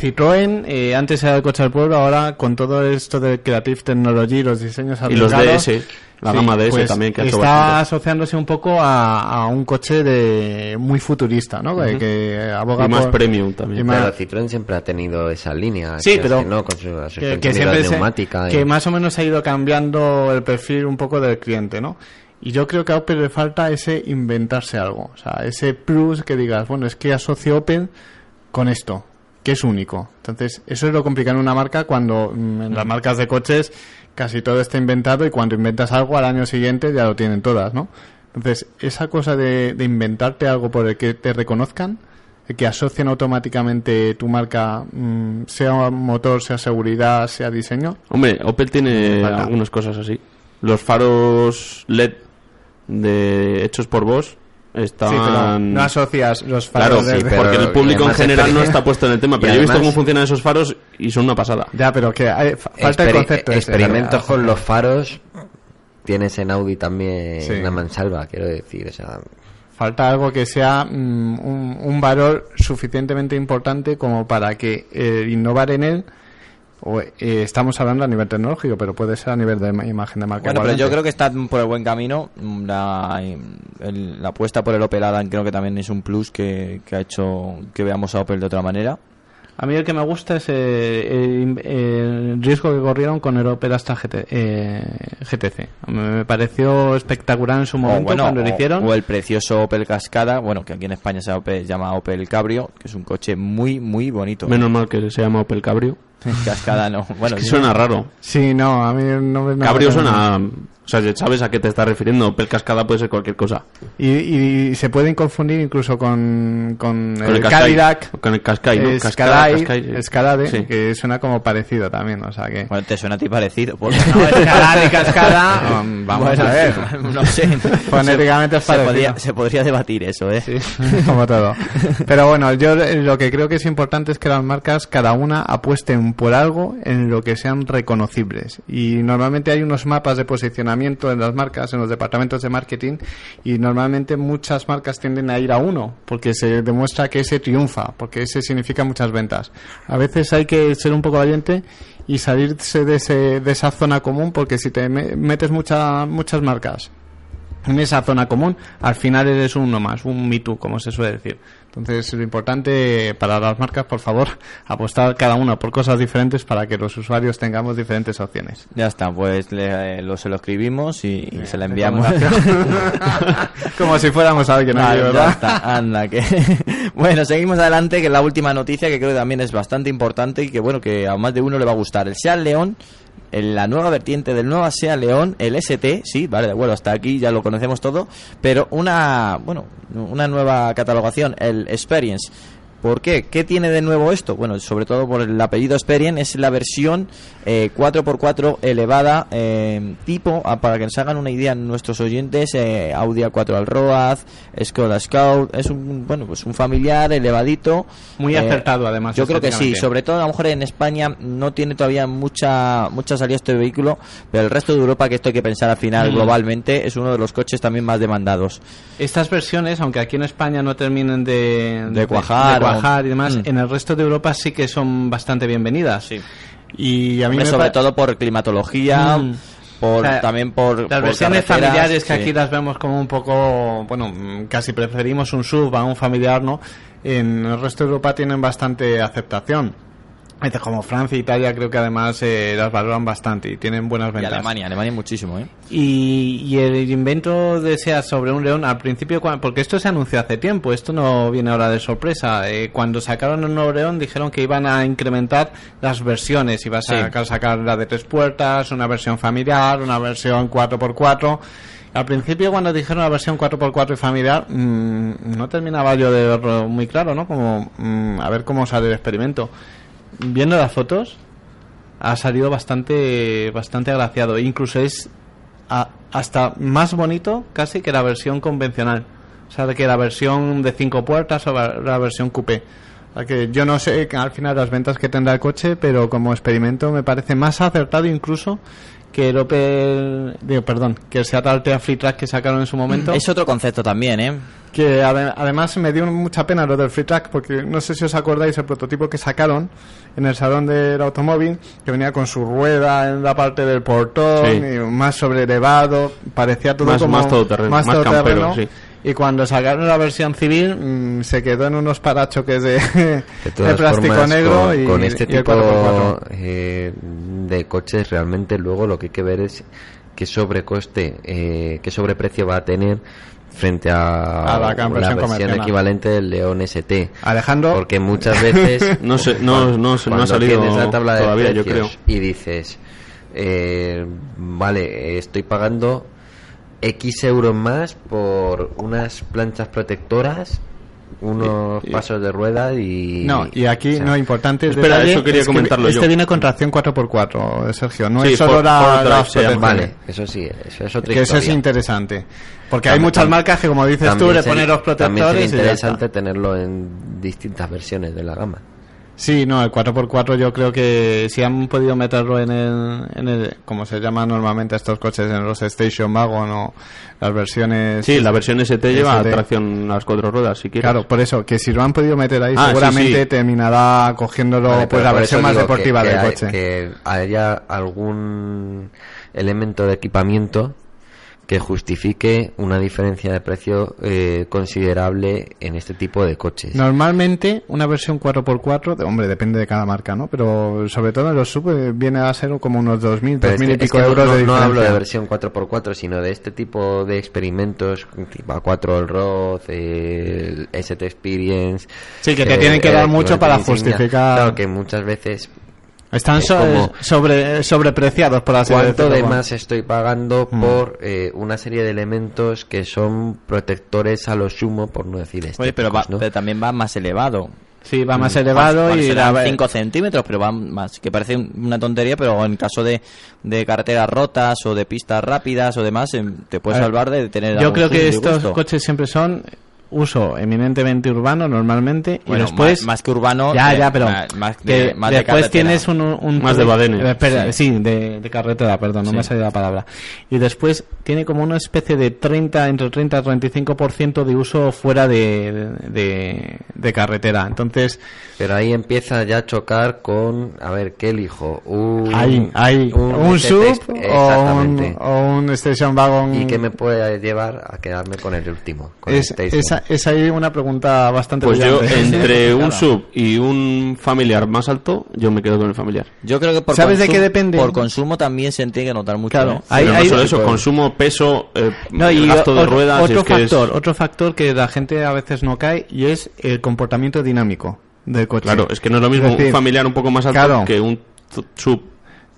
Citroën, eh, antes era el coche del pueblo, ahora con todo esto de Creative Technology, los diseños Y los DS, la sí, gama DS pues también que ha hecho está bastante. asociándose un poco a, a un coche de muy futurista, ¿no? Que- que aboga Y más por- premium también. y más- Pero Citroën siempre ha tenido esa línea. Sí, que pero hace, ¿no? con su que, suspensión que siempre se- neumática. que y- más o menos ha ido cambiando el perfil un poco del cliente, ¿no? Y yo creo que a Opel le falta ese inventarse algo, o sea, ese plus que digas, bueno, es que asocio Opel con esto, que es único. Entonces, eso es lo complicado en una marca cuando mm, en las marcas de coches casi todo está inventado y cuando inventas algo al año siguiente ya lo tienen todas, ¿no? Entonces, esa cosa de, de inventarte algo por el que te reconozcan, que asocien automáticamente tu marca, mm, sea motor, sea seguridad, sea diseño, Hombre, Opel tiene algunas cosas así. Los faros LED de hechos por Bosch están... Sí, pero no asocias los Claro, faros de- sí, de- pero porque el público en general no está puesto en el tema, pero yo he visto cómo funcionan esos faros y son una pasada. Ya, pero que hay, falta el concepto experimentos con los faros. Tienes en Audi también Sí. una mansalva, quiero decir. O sea, Falta algo que sea mm, un, un valor suficientemente importante como para que eh, innovar en él, o, eh, estamos hablando a nivel tecnológico, pero puede ser a nivel de ma- imagen de marca. Bueno, pero yo creo que está por el buen camino. La, el- la apuesta por el Opel Adam creo que también es un plus que, que ha hecho que veamos a Opel de otra manera. A mí el que me gusta es eh, el, el riesgo que corrieron con el Opel Astra GT, eh, GTC. Me, me pareció espectacular en su O, momento bueno, cuando lo o- hicieron. o el precioso Opel Cascada, bueno, que aquí en España se llama Opel Cabrio, que es un coche muy, muy bonito. Menos mal que se llama Opel Cabrio. Cascada no. Bueno, es que suena raro. Sí, no, a mí no me... Cabrio suena... O sea, ¿sabes a qué te estás refiriendo? Opel Cascada puede ser cualquier cosa. Y, y se pueden confundir incluso con, con, Con el, Qashqai. Cadillac. Con el Qashqai, ¿no? Escalade, Qashqai, sí. Escalade, Sí. que suena como parecido también, o sea que... Bueno, te suena a ti parecido. porque- No, Escalade y Cascada, um, vamos Bueno, a ver. No sé. Fonéticamente es se, parecido. podría, se podría debatir eso, ¿eh? como todo. Pero bueno, yo eh, lo que creo que es importante es que las marcas, cada una, apuesten por algo en lo que sean reconocibles. Y normalmente hay unos mapas de posicionamiento en las marcas, en los departamentos de marketing, y normalmente muchas marcas tienden a ir a uno, porque se demuestra que ese triunfa, porque ese significa muchas ventas. A veces hay que ser un poco valiente y salirse de, ese, de esa zona común, porque si te me- metes mucha, muchas marcas en esa zona común, al final eres uno más, un Me Too, como se suele decir. Entonces, lo importante para las marcas, por favor, apostar cada una por cosas diferentes para que los usuarios tengamos diferentes opciones. Ya está, pues le- lo, se lo escribimos y, y se la enviamos. como si fuéramos alguien Vale, ya ¿verdad? está, anda, que... bueno, seguimos adelante, que es la última noticia que creo que también es bastante importante y que, bueno, que a más de uno le va a gustar. El Seat León, en la nueva vertiente del nuevo Seat León, el ST, sí, vale, de acuerdo, hasta aquí ya lo conocemos todo, pero una, bueno, una nueva catalogación, el Experience. ¿Por qué? ¿Qué tiene de nuevo esto? Bueno, sobre todo por el apellido Experience, es la versión eh, 4x4 elevada, eh, tipo, ah, para que nos hagan una idea nuestros oyentes, eh, Audi A4 Alroad, Skoda Scout, es un, bueno, pues un familiar elevadito. Muy eh, acertado, además, Yo creo que sí, sobre todo a lo mejor en España no tiene todavía mucha, mucha salida este vehículo, pero el resto de Europa, que esto hay que pensar al final Mm. globalmente, es uno de los coches también más demandados. Estas versiones, aunque aquí en España no terminen de, De cuajar de cuajar y demás, Mm. en el resto de Europa sí que son bastante bienvenidas. Sí. Y a mí Hombre, me sobre todo por climatología, Mm. por O sea, también por Las por versiones familiares que sí. aquí las vemos como un poco, bueno, mm, casi preferimos un sub a un familiar, ¿no? En el resto de Europa tienen bastante aceptación. Como Francia e Italia creo que además eh, las valoran bastante y tienen buenas Y ventas. Alemania, Alemania muchísimo, ¿eh? Y, y el invento de SEAT sobre un león, al principio, porque esto se anunció hace tiempo, esto no viene ahora de sorpresa. Eh, cuando sacaron el nuevo león dijeron que iban a incrementar las versiones, iba a Sí. sacar, sacar la de tres puertas, una versión familiar, una versión 4x4. Al principio cuando dijeron la versión 4x4 y familiar, mm, no terminaba yo de verlo muy claro, ¿no? Como, mm, a ver cómo sale el experimento. Viendo las fotos, ha salido bastante bastante agraciado. Incluso es hasta más bonito casi que la versión convencional. O sea, que la versión de cinco puertas o la, versión coupé. O que yo no sé al final las ventas que tendrá el coche, pero como experimento me parece más acertado incluso que el Opel, digo, perdón, que el Seat Altea Free Track que sacaron en su momento. Es otro concepto también, ¿eh? que ade- además me dio mucha pena lo del Free Track porque no sé si os acordáis el prototipo que sacaron en el salón del automóvil que venía con su rueda en la parte del portón Sí. y más sobrelevado parecía todo Más- como más todoterreno, más todoterreno. campero, sí. Y cuando sacaron la versión civil mm, se quedó en unos parachoques de, De plástico formas, negro con, y, con este y tipo 4x4. eh, de coches realmente luego lo que hay que ver es qué sobrecoste, eh, qué sobreprecio va a tener frente a, A la versión equivalente del León ST. Alejandro Porque muchas veces No sé, no, no, se- no ha salido la tabla de todavía, yo creo. y dices, eh, vale, estoy pagando X euros más por unas planchas protectoras, unos Y- y- pasos de rueda y... No, y aquí o sea, no importante. Espera, detalle eso quería es que comentarlo Este yo. viene con tracción 4x4, Sergio. No Sí, es solo Ford- la. Vale, eso sí, eso es otra Que eso es interesante. Porque hay muchas marcas que, como dices tú, también le sería- ponen los También protectores sería y ya está. interesante tenerlo en distintas versiones de la gama. Sí, no, el 4x4 yo creo que si han podido meterlo en el, en el como se llama normalmente estos coches, en los Station Wagon o las versiones... Sí, la versión ST lleva ST. tracción a las cuatro ruedas, si quieres. Claro, por eso, que si lo han podido meter ahí, Ah, seguramente sí. terminará cogiéndolo Vale, pues la versión más deportiva que- que del hay- coche. Que haya algún elemento de equipamiento que justifique una diferencia de precio eh, considerable en este tipo de coches. Normalmente una versión 4x4, de- hombre, depende de cada marca, ¿no? Pero sobre todo en los sub eh, viene a ser como unos 2.000, Pero es 2.000 que- y es pico que no- euros no, de no diferencia. hablo de versión 4x4, sino de este tipo de experimentos, tipo A4 el Roth, el ST Experience. Sí, que te tienen que dar mucho para justificar- Claro, que muchas veces Están es so- como- sobre, sobrepreciados, por así ¿Cuánto decirlo. de más estoy pagando Mm. por eh, una serie de elementos que son protectores a lo sumo, por no decir Oye, pero, va- estéticos, ¿no? pero también va más elevado. Sí, va más elevado y la, 5 centímetros, pero va más. Que parece un- una tontería, pero en caso de, de carreteras rotas o de pistas rápidas o demás, em, te puedes salvar de tener. Yo creo que disgusto. estos coches siempre son uso eminentemente urbano normalmente y Bueno, después más, más que urbano. ya de- ya pero más- que de, más de después carretera. tienes un, un Más de badenes. Eh, espera, sí, de, de carretera perdón no Sí. me ha salido la palabra y después tiene como una especie de 30 entre 30 y 35% de uso fuera de, de, de carretera entonces Pero ahí empieza ya a chocar con, a ver, ¿qué elijo? Un, hay hay un, ST sub o un, Exactamente. o un station wagon ¿Y qué me puede llevar a quedarme con el último? Con el es, Station? Esa, es ahí una pregunta bastante Pues yo, entre un sub y un familiar más alto, yo me quedo con el familiar. Yo creo que por ¿Sabes de qué depende? Por consumo también se tiene que notar mucho. Claro, ¿eh? Hay- Pero no hay- solo eso, consumo, peso, eh, No, y gasto de otro, ruedas. otro es que es- factor, otro factor que la gente a veces no cae y es el comportamiento dinámico del coche. Claro, es que no es lo mismo Es decir, un familiar un poco más alto claro. que un t- sub.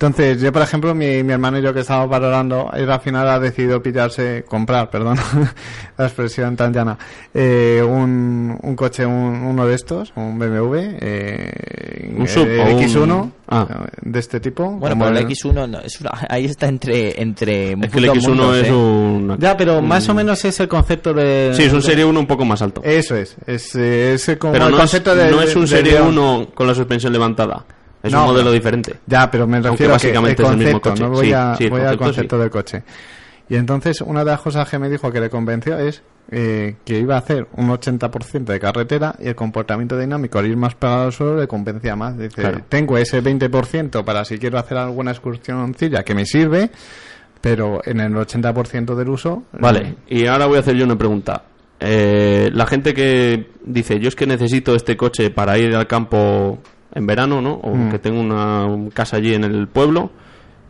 Entonces, yo por ejemplo, mi, mi hermano y yo que estábamos valorando, él al final ha decidido pillarse, comprar, perdón, la expresión tan llana, eh, un, un coche, un- uno de estos, un BMW, eh, Un sub el o un- X1, Ah. de este tipo. Bueno, pero el el- X1 no, es una- ahí está entre entre Es que el dos X1 mundos, es ¿eh? un... Ya, pero más o menos es el concepto de... Sí, es un Serie 1 un poco más alto. Eso es, es, es como Pero el no es, concepto de... no es un de- Serie de- 1 con la suspensión levantada. Es No, un modelo diferente. Ya, pero me Aunque refiero a que el básicamente es el mismo coche. no voy, Sí, a, sí, voy al concepto concepto sí. del coche. Y entonces una de las cosas que me dijo que le convenció es eh, que iba a hacer un 80% de carretera y el comportamiento dinámico al ir más pegado al suelo le convencía más. Dice, Claro. tengo ese 20% para si quiero hacer alguna excursioncilla que me sirve, pero en el 80% del uso... Vale, y ahora voy a hacer yo una pregunta. Eh, la gente que dice, yo es que necesito este coche para ir al campo en verano, ¿no? O Mm. que tengo una casa allí en el pueblo,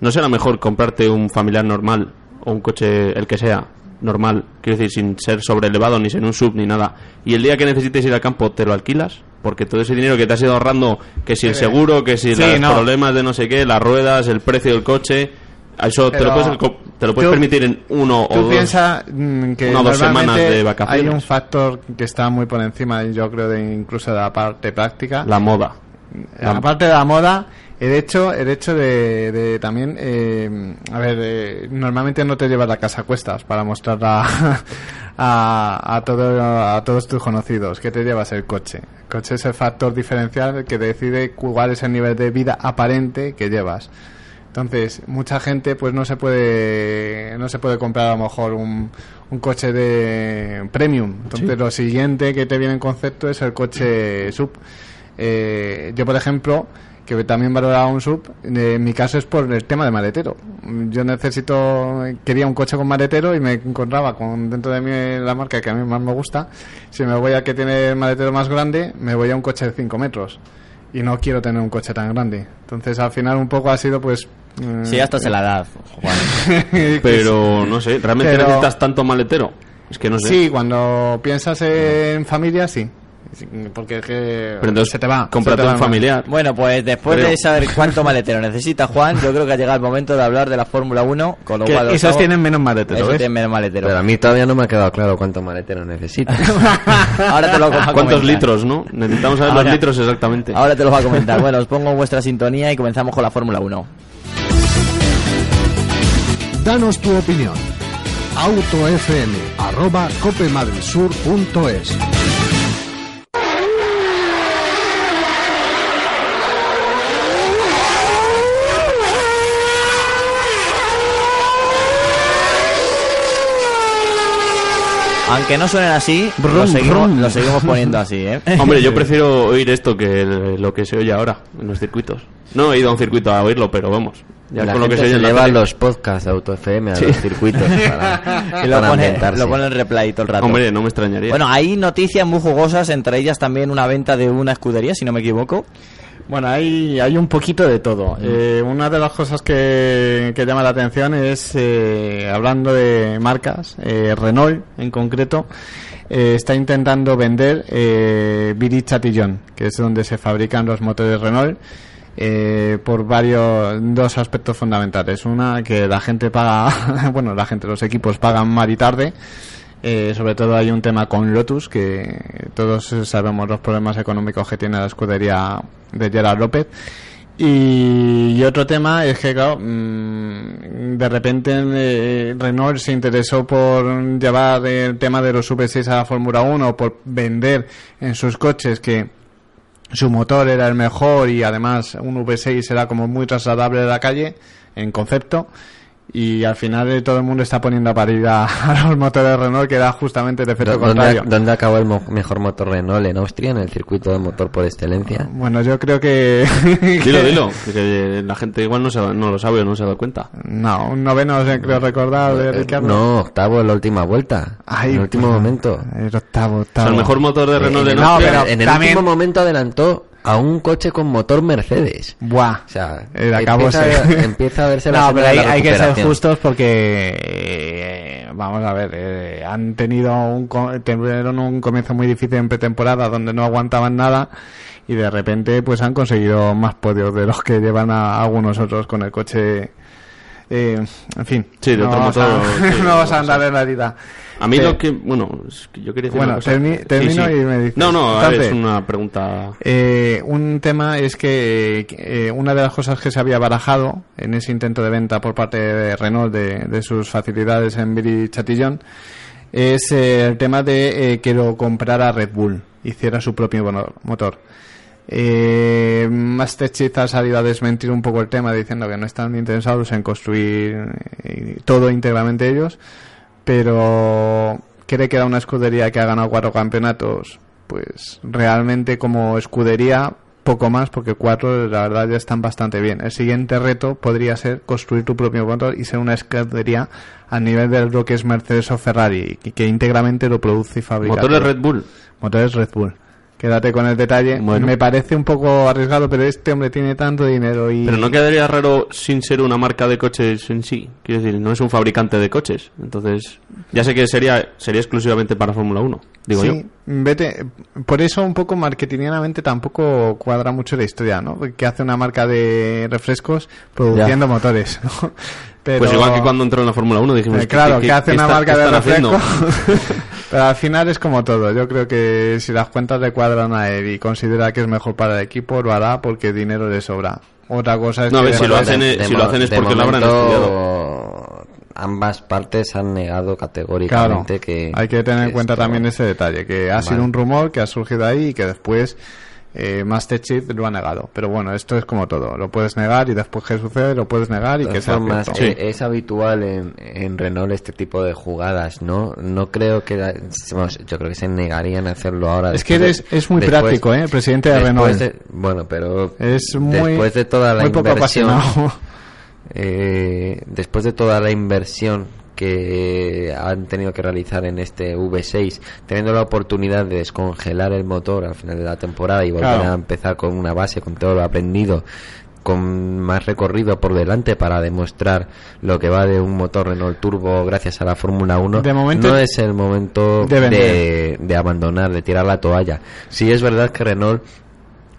¿no será mejor comprarte un familiar normal o un coche, el que sea, normal, quiero decir, sin ser sobrelevado, ni ser un sub, ni nada, y el día que necesites ir al campo te lo alquilas? Porque todo ese dinero que te has ido ahorrando, que si el seguro, que si Sí, los no. problemas de no sé qué, las ruedas, el precio del coche, eso te lo puedes, te lo puedes tú- permitir en uno o dos mm, que una o dos semanas de vacaciones. hay un factor que está muy por encima, yo creo, de incluso de la parte práctica. la moda. La- Aparte de la moda, el hecho, el hecho de, de también, eh, a ver, eh, normalmente no te llevas la casa a cuestas para mostrarla a, a, todo, a todos tus conocidos. que te llevas? El coche. El coche es el factor diferencial que decide cuál es el nivel de vida aparente que llevas. Entonces, mucha gente pues no se puede no se puede comprar a lo mejor un, un coche de premium. Entonces, lo siguiente que te viene en concepto es el coche sub. Eh, yo, por ejemplo, que también valoraba un sub, eh, en mi caso es por el tema de maletero. Yo necesito, quería un coche con maletero y me encontraba con dentro de mí la marca que a mí más me gusta. Si me voy a que tiene el maletero más grande, me voy a un coche de 5 metros. Y no quiero tener un coche tan grande. Entonces al final un poco ha sido pues... mm, Sí, hasta se la da, Juan. Pero no sé, ¿realmente Pero- necesitas tanto maletero? Es que no sé. Sí, cuando piensas en familia, sí. Porque es que Pero entonces, se te va. cómprate se te va un familiar. Bueno, pues después Creo. de saber cuánto maletero necesita Juan, yo creo que ha llegado el momento de hablar de la Fórmula 1, con lo Que cual... os esos hago- tienen menos maletero, Esos ¿ves? tienen menos maletero. Pero a mí todavía no me ha quedado claro cuánto maletero necesito. Ahora te lo a ¿Cuántos comentar. litros, no? Necesitamos saber Ahora- los litros exactamente. Ahora te lo va a comentar. Bueno, os pongo vuestra sintonía y comenzamos con la Fórmula 1. Danos tu opinión. autofm Aunque no suenen así, lo, seguimos, brum. lo seguimos poniendo así, ¿eh? Hombre, yo prefiero oír esto que el- lo que se oye ahora en los circuitos. No he ido a un circuito a oírlo, pero vamos. Ya la con lo que se oye se lleva los podcasts de Auto FM a los circuitos para, Y lo para pone, lo pone en replay todo el rato. Hombre, no me extrañaría. Bueno, hay noticias muy jugosas, entre ellas también una venta de una escudería, si no me equivoco. Bueno, hay, hay un poquito de todo. Eh, una de las cosas que, que llama la atención es, eh, hablando de marcas, eh, Renault en concreto, eh, está intentando vender eh, Viry Chatillon, que es donde se fabrican los motores Renault, eh, por varios, dos aspectos fundamentales. Una, que la gente paga, bueno, la gente, los equipos pagan mal y tarde. Eh, sobre todo hay un tema con Lotus, que todos sabemos los problemas económicos que tiene la escudería de Gerard López. Y, otro tema es que, claro, mm, de repente eh, Renault se interesó por llevar el tema de los V6 a la Fórmula 1, por vender en sus coches que su motor era el mejor y además un V6 era como muy trasladable de la calle en concepto y al final eh, todo el mundo está poniendo a parir a, a los motores Renault que era justamente el efecto ¿Dó- contrario. ¿Dónde, ¿Dónde acabó el mo- mejor motor Renault? ¿En Austria? ¿En el circuito de motor por excelencia? Bueno, yo creo que... Dilo, dilo. que- la gente igual no, se, no lo sabe o no se ha dado cuenta. No, un noveno eh, creo recordar de Eh, Ricardo. No, octavo en la última vuelta. Ay, en el último pues, momento. El octavo, O octavo. sea, el mejor motor de Renault Eh, de en el- no, Austria- pero- en el también- último momento adelantó a un coche con motor Mercedes. Buah. O sea, empieza, empieza a verse la No, pero de hay, la hay que ser justos porque, eh, vamos a ver, eh, han tenido un, tuvieron un comienzo muy difícil en pretemporada donde no aguantaban nada y de repente pues han conseguido más podios de los que llevan a algunos otros con el coche. Eh, en fin, Sí, no otro vamos motor, a, sí, no vamos a andar en la herida. A mí lo que... Bueno, yo quería decir Bueno, una cosa. termi- termino y me dices. No, no, a ver, es una pregunta... Eh, un tema es que eh, una de las cosas que se había barajado en ese intento de venta por parte de Renault de, de sus facilidades en Viry Chatillon es eh, el tema de eh, que lo comprara Red Bull, hiciera su propio motor. Eh, Masterchef ha salido a desmentir un poco el tema diciendo que no están interesados en construir eh, todo íntegramente ellos, pero cree que era una escudería que ha ganado cuatro campeonatos, pues realmente como escudería poco más porque cuatro la verdad ya están bastante bien. El siguiente reto podría ser construir tu propio motor y ser una escudería a nivel de lo que es Mercedes o Ferrari y que íntegramente lo produce y fabrica. Motores. Red Bull. Motores Red Bull. Quédate con el detalle. Bueno. Me parece un poco arriesgado, pero este hombre tiene tanto dinero y... Pero no quedaría raro sin ser una marca de coches en sí. Quiero decir, no es un fabricante de coches. Entonces, ya sé que sería sería exclusivamente para Fórmula 1, digo sí, yo. vete. Por eso un poco marketingianamente tampoco cuadra mucho la historia, ¿no? Que hace una marca de refrescos produciendo motores, ¿no? Pero- Pues igual que cuando entró en la Fórmula 1 dijimos Eh, claro, que hace una está- marca de están haciendo? refresco. Pero al final es como todo. Yo creo que si las cuentas le cuadran a él y considera que es mejor para el equipo, lo hará porque dinero le sobra. Otra cosa es No, a que... ver, si lo hacen, eh, si lo hacen es porque lo habrán momento, Ambas partes han negado Claro, categóricamente que... hay que tener en cuenta esto- también ese detalle, que ha sido un rumor que ha surgido ahí y que después Eh, Master Chief lo ha negado. Pero bueno, esto es como todo. Lo puedes negar y después que sucede, lo puedes negar y que sea cierto. eh, es habitual en, en Renault este tipo de jugadas, ¿no? No creo que... la- yo creo que se negarían a hacerlo ahora. Es que eres- de- es muy después- práctico, ¿eh? El presidente de Renault. de- bueno, pero... Es muy, después de toda la muy poco inversión... apasionado. eh, después de toda la inversión que han tenido que realizar en este V6, teniendo la oportunidad de descongelar el motor al final de la temporada y volver Claro. a empezar con una base, con todo lo aprendido, con más recorrido por delante para demostrar lo que va de un motor Renault Turbo gracias a la Fórmula 1, De momento- no es el momento De de, de abandonar, de tirar la toalla. Sí es verdad que Renault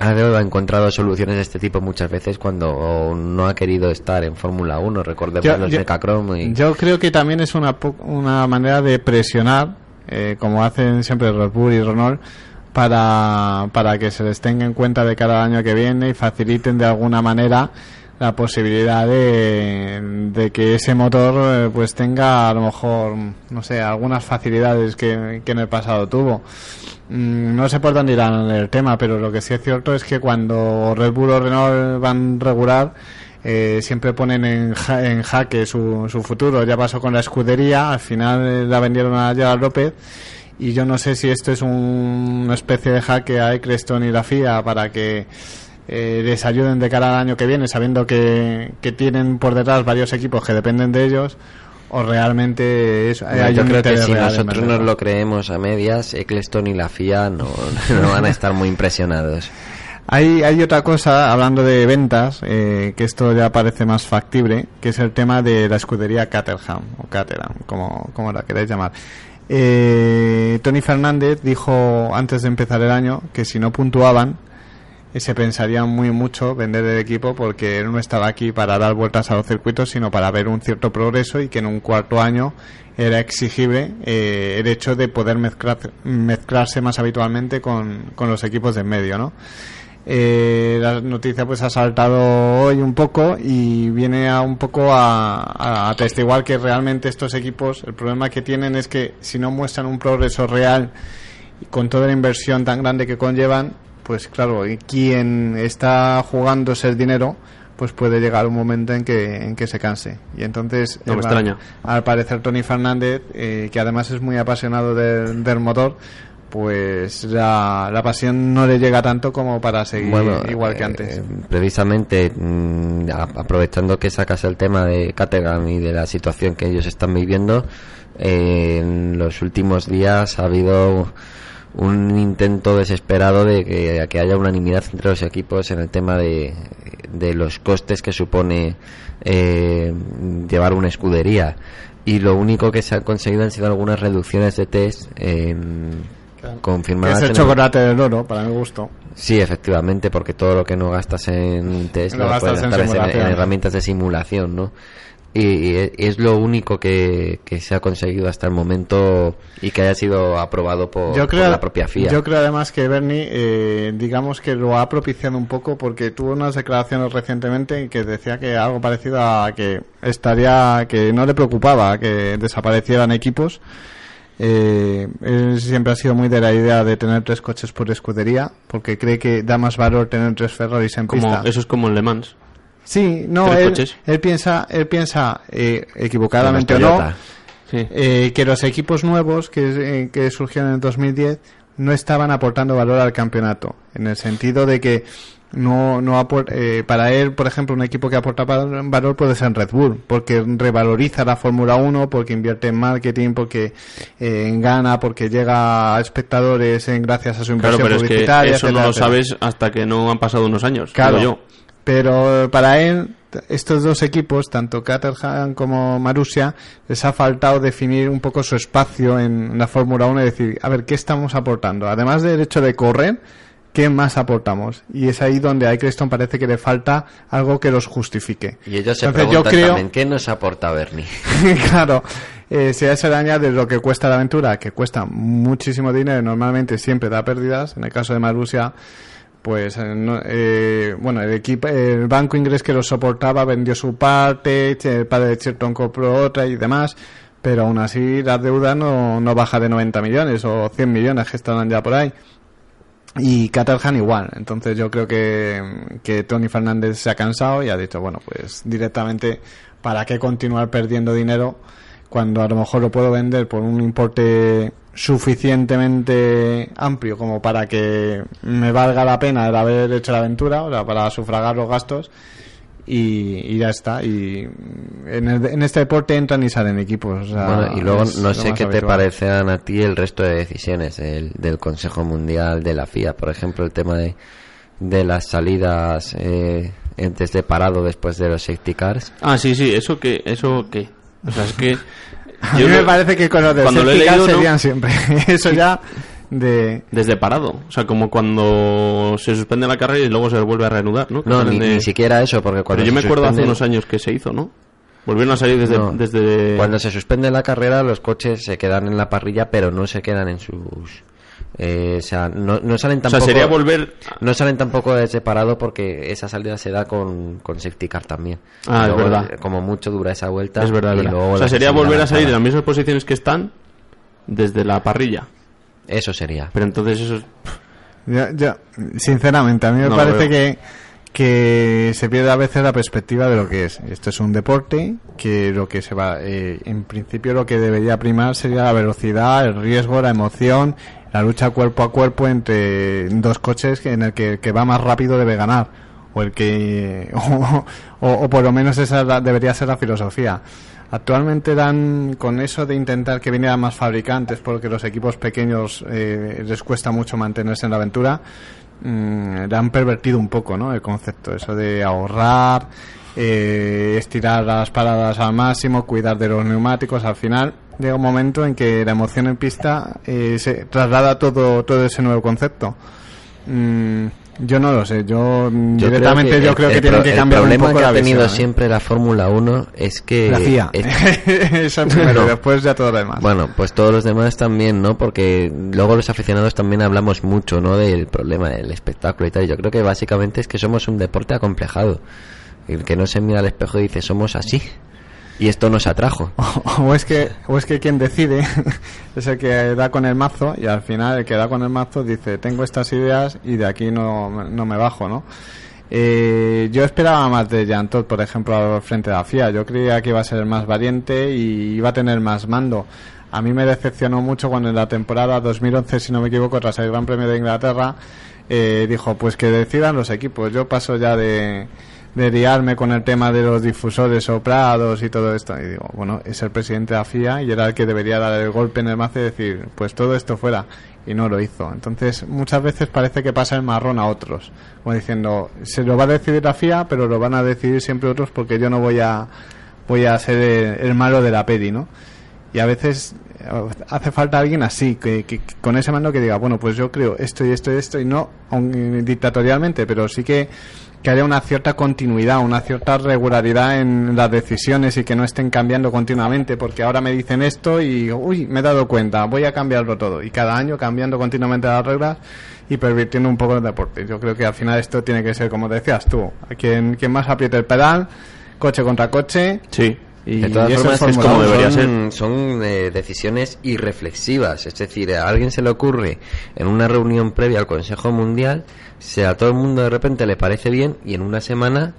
ha ha encontrado soluciones de este tipo muchas veces cuando no ha querido estar en Fórmula 1. Recordemos Yo- los yo- Mecachrome y... Yo creo que también es una, una manera de presionar, eh, como hacen siempre Red Bull y Renault, para, para que se les tenga en cuenta de cada año que viene y faciliten de alguna manera la posibilidad de, de que ese motor eh, pues tenga a lo mejor no sé algunas facilidades que, que en el pasado tuvo Mm, no sé por dónde irán el tema pero lo que sí es cierto es que cuando Red Bull o Renault van regular eh, siempre ponen en, ja- en jaque su, su futuro. Ya pasó con la escudería, al final la vendieron a Gerard López y yo no sé si esto es un- una especie de jaque a Eccleston y la FIA para que eh, les ayuden de cara al año que viene, sabiendo que, que tienen por detrás varios equipos que dependen de ellos, o realmente es, hay yo creo que si nosotros nos lo creemos a medias, Eccleston y la FIA no, no van a estar muy impresionados. Hay, hay otra cosa, hablando de ventas, eh, que esto ya parece más factible, que es el tema de la escudería Caterham, o Caterham, como, como la queráis llamar. Eh, Tony Fernández dijo antes de empezar el año que si no puntuaban, se pensaría muy mucho vender el equipo porque él no estaba aquí para dar vueltas a los circuitos, sino para ver un cierto progreso y que en un cuarto año era exigible eh, el hecho de poder mezclar, mezclarse más habitualmente con, con los equipos de en medio, ¿no? Eh, la noticia pues ha saltado hoy un poco y viene a un poco a, a atestiguar que realmente estos equipos el problema que tienen es que si no muestran un progreso real y con toda la inversión tan grande que conllevan pues claro y quien está jugándose el dinero pues puede llegar un momento en que en que se canse y entonces No me extraña. al parecer Tony Fernández eh, que además es muy apasionado del- del motor pues la, la pasión no le llega tanto como para seguir igual que eh, antes. precisamente mm, aprovechando que sacas el tema de Caterham y de la situación que ellos están viviendo, eh, en los últimos días ha habido un intento desesperado de que, que haya unanimidad entre los equipos en el tema de, de los costes que supone eh, llevar una escudería y lo único que se ha conseguido han sido algunas reducciones de test eh, Que confirmadas es el chocolate del oro, para mi gusto. Sí, efectivamente, porque todo lo que no gastas en test Lo lo, gastas puedes en gastar en, en herramientas de simulación, ¿no? Y, es lo único que, que se ha conseguido hasta el momento y que haya sido aprobado por, Yo creo, por la propia FIA. yo creo además que Bernie, eh, digamos que lo ha propiciado un poco porque tuvo unas declaraciones recientemente en que decía que algo parecido a que estaría, que no le preocupaba que desaparecieran equipos. Eh, él siempre ha sido muy de la idea de tener tres coches por escudería porque cree que da más valor tener tres Ferraris en Como, pista. eso es como en Le Mans. Sí, no, él, piensa, él piensa eh, equivocadamente o no. Sí. eh, que los equipos nuevos que, eh, que surgieron en 2010 no estaban aportando valor al campeonato, en el sentido de que no, no apor- eh, para él, por ejemplo, un equipo que aporta val- valor puede ser Red Bull, porque revaloriza la Fórmula 1, porque invierte en marketing, porque eh, gana, porque llega a espectadores en, gracias a su Claro, inversión pero es que publicitaria. eso no lo etcétera. sabes hasta que no han pasado unos años. Claro. yo. Pero para él, estos dos equipos, tanto Caterham como Marussia, les ha faltado definir un poco su espacio en la Fórmula 1 y decir, a ver, ¿qué estamos aportando? Además del hecho de correr, ¿qué más aportamos? Y es ahí donde a Eccleston parece que le falta algo que los justifique. Y ellos se Entonces, yo preguntan creo- también, ¿qué nos aporta Bernie? claro, eh, si a eso le añades lo que cuesta la aventura, que cuesta muchísimo dinero, normalmente siempre da pérdidas, en el caso de Marussia, pues eh, eh, bueno, el equipo, el banco inglés que lo soportaba vendió su parte, el padre de Chilton compró otra y demás, pero aún así la deuda no, no baja de 90 millones o 100 millones que estarán ya por ahí. y Caterham igual. Entonces yo creo que, que Tony Fernández se ha cansado y ha dicho, bueno, pues directamente, ¿para qué continuar perdiendo dinero cuando a lo mejor lo puedo vender por un importe suficientemente amplio como para que me valga la pena el haber hecho la aventura, o sea, para sufragar los gastos? Y, y ya está. Y en, el- en este deporte entran y salen equipos. o sea, Bueno, y luego no sé qué te parecerán a ti el resto de decisiones del, del Consejo Mundial de la FIA. Por ejemplo, el tema de, de las salidas eh, antes de parado después de los safety cars. Ah, sí, sí, eso que, eso qué. O sea, es que. A mí me lo- parece que con los de cuando lo he leído, ¿no? serían siempre. Eso ya de... Desde parado. O sea, como cuando se suspende la carrera y luego se vuelve a reanudar, ¿no? Que No, ni, de- ni siquiera eso, porque cuando Pero yo me acuerdo hace unos años que se hizo, ¿no? Volvieron a salir desde. No. desde... Cuando se suspende la carrera, los coches se quedan en la parrilla, pero no se quedan en sus. Eh, o sea, no, no salen O sea, tampoco. sería volver. No salen tampoco de separado porque esa salida se da con, con safety car también. Ah, es verdad. Como mucho dura esa vuelta. Es verdad, y verdad. luego O sea, sería volver a salir de las mismas posiciones que están desde la parrilla. Eso sería. Pero entonces eso es. Yo, yo, sinceramente, a mí me No parece que, que se pierde a veces la perspectiva de lo que es. Esto es un deporte que lo que se va, eh, en principio lo que debería primar sería la velocidad, el riesgo, la emoción, la lucha cuerpo a cuerpo entre dos coches en el que que va más rápido debe ganar. O el que, o, por lo menos esa debería ser la filosofía. Actualmente dan con eso de intentar que vinieran más fabricantes porque los equipos pequeños eh, les cuesta mucho mantenerse en la aventura. mm, le han pervertido un poco, ¿no? El concepto, eso de ahorrar, eh, estirar las paradas al máximo, cuidar de los neumáticos. Al final llega un momento en que la emoción en pista eh, se traslada todo todo ese nuevo concepto. Mm, yo no lo sé, yo, Yo directamente creo que yo el- creo que el tienen pro- que cambiar El un problema poco que la ha tenido visión, ¿eh? siempre la Fórmula 1 es que. La FIA. es- Eso primero, después ya todo lo demás. Bueno, pues todos los demás también, ¿no? Porque luego los aficionados también hablamos mucho, ¿no? Del problema del espectáculo y tal. Yo creo que básicamente es que somos un deporte acomplejado. El que no se mira al espejo y dice, somos así. Y esto nos atrajo. O, es que o es que quien decide es el que da con el mazo y al final el que da con el mazo dice tengo estas ideas y de aquí no, no me bajo, ¿no? Eh, yo esperaba más de Jean Todt, por ejemplo, al frente de la FIA. Yo creía que iba a ser más valiente y iba a tener más mando. A mí me decepcionó mucho cuando en la temporada 2011, si no me equivoco, tras el Gran Premio de Inglaterra, eh, dijo, pues que decidan los equipos. Yo paso ya de, de liarme con el tema de los difusores soplados y todo esto. Y digo, bueno, es el presidente de la FIA y era el que debería dar el golpe en el mazo y decir, pues todo esto fuera. Y no lo hizo. Entonces, muchas veces parece que pasa el marrón a otros. Como diciendo, se lo va a decidir la FIA, pero lo van a decidir siempre otros porque yo no voy a, voy a ser el, malo de la peli, ¿no? Y a veces eh, hace falta alguien así, que, que- con ese mando que diga, bueno, pues yo creo esto y esto y esto, y no dictatorialmente, pero sí que, que haya una cierta continuidad, una cierta regularidad en las decisiones y que no estén cambiando continuamente, porque ahora me dicen esto y, uy, me he dado cuenta, voy a cambiarlo todo. Y cada año cambiando continuamente las reglas y pervirtiendo un poco el deporte. Yo creo que al final esto tiene que ser, como decías tú, quien, quien más apriete el pedal, coche contra coche. Sí. Y, de todas y eso formas, es como debería son, son eh, decisiones irreflexivas. Es decir, a alguien se le ocurre en una reunión previa al Consejo Mundial, si a todo el mundo de repente le parece bien y en una semana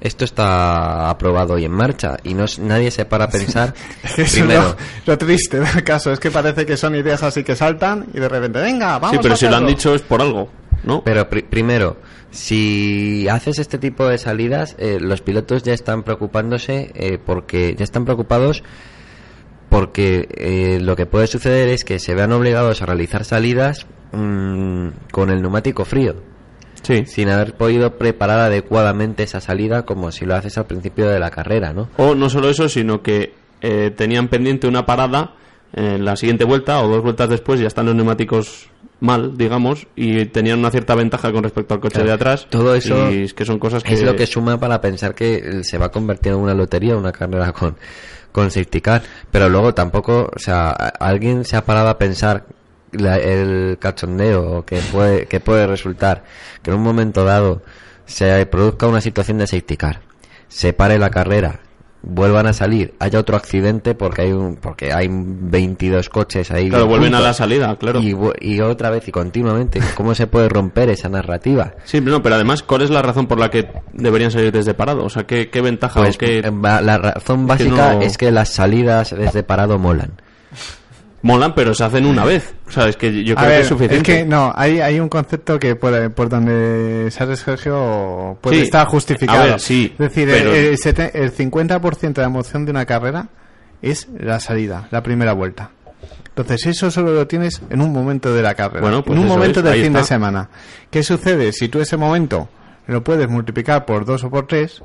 esto está aprobado y en marcha y no es- nadie se para a pensar Eso es primero lo, lo triste del caso es que parece que son ideas así que saltan y de repente, venga, vamos Sí, pero a si lo han hacerlo". dicho es por algo, ¿no? Pero pri- primero, si haces este tipo de salidas, eh, los pilotos ya están preocupándose eh, porque ya están preocupados porque eh, lo que puede suceder es que se vean obligados a realizar salidas mm, con el neumático frío, Sí. sin haber podido preparar adecuadamente esa salida como si lo haces al principio de la carrera, ¿no? O no solo eso, sino que eh, tenían pendiente una parada en la siguiente vuelta o dos vueltas después ya están los neumáticos mal, digamos, y tenían una cierta ventaja con respecto al coche Claro. de atrás. Todo eso y es que son cosas que Es lo que suma para pensar que eh, se va a convertir en una lotería, una carrera con, con safety car. Pero luego tampoco, o sea, alguien se ha parado a pensar la- el cachondeo que puede, que puede resultar que en un momento dado se produzca una situación de safety car, se pare la carrera, vuelvan a salir, haya otro accidente porque hay un, porque hay 22 coches ahí. Claro, vuelven a la salida, claro. Y, otra vez y continuamente. ¿Cómo se puede romper esa narrativa? Sí, no, pero además, ¿cuál es la razón por la que deberían salir desde parado? O sea, ¿qué, qué ventaja Pues o qué va- la razón que básica no- es que las salidas desde parado molan. Molan, pero se hacen una vez? O sea, es que yo A creo ver, que es suficiente. que no, hay, hay un concepto que por, por donde sale Sergio puede Sí, estar justificado. a ver, sí, es decir, pero- el, el sete- el 50% de la emoción de una carrera es la salida, la primera vuelta. Entonces, eso solo lo tienes en un momento de la carrera. Bueno, pues en un momento es, del fin de está. semana. ¿Qué sucede? Si tú ese momento lo puedes multiplicar por dos o por tres,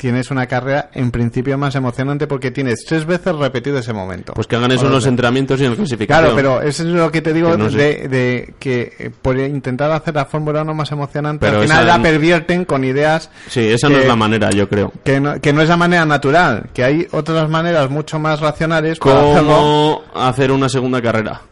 tienes una carrera en principio más emocionante porque tienes tres veces repetido ese momento. Pues que hagan eso en los entrenamientos y en clasificación. Claro, pero eso es lo que te digo Que no de, de que eh, por intentar hacer la Fórmula 1 más emocionante, Pero al final la pervierten con ideas Sí, esa no que- es la manera, yo creo. que no, que no es la manera natural, que hay otras maneras mucho más racionales para hacerlo. ¿Cómo hacer una segunda carrera?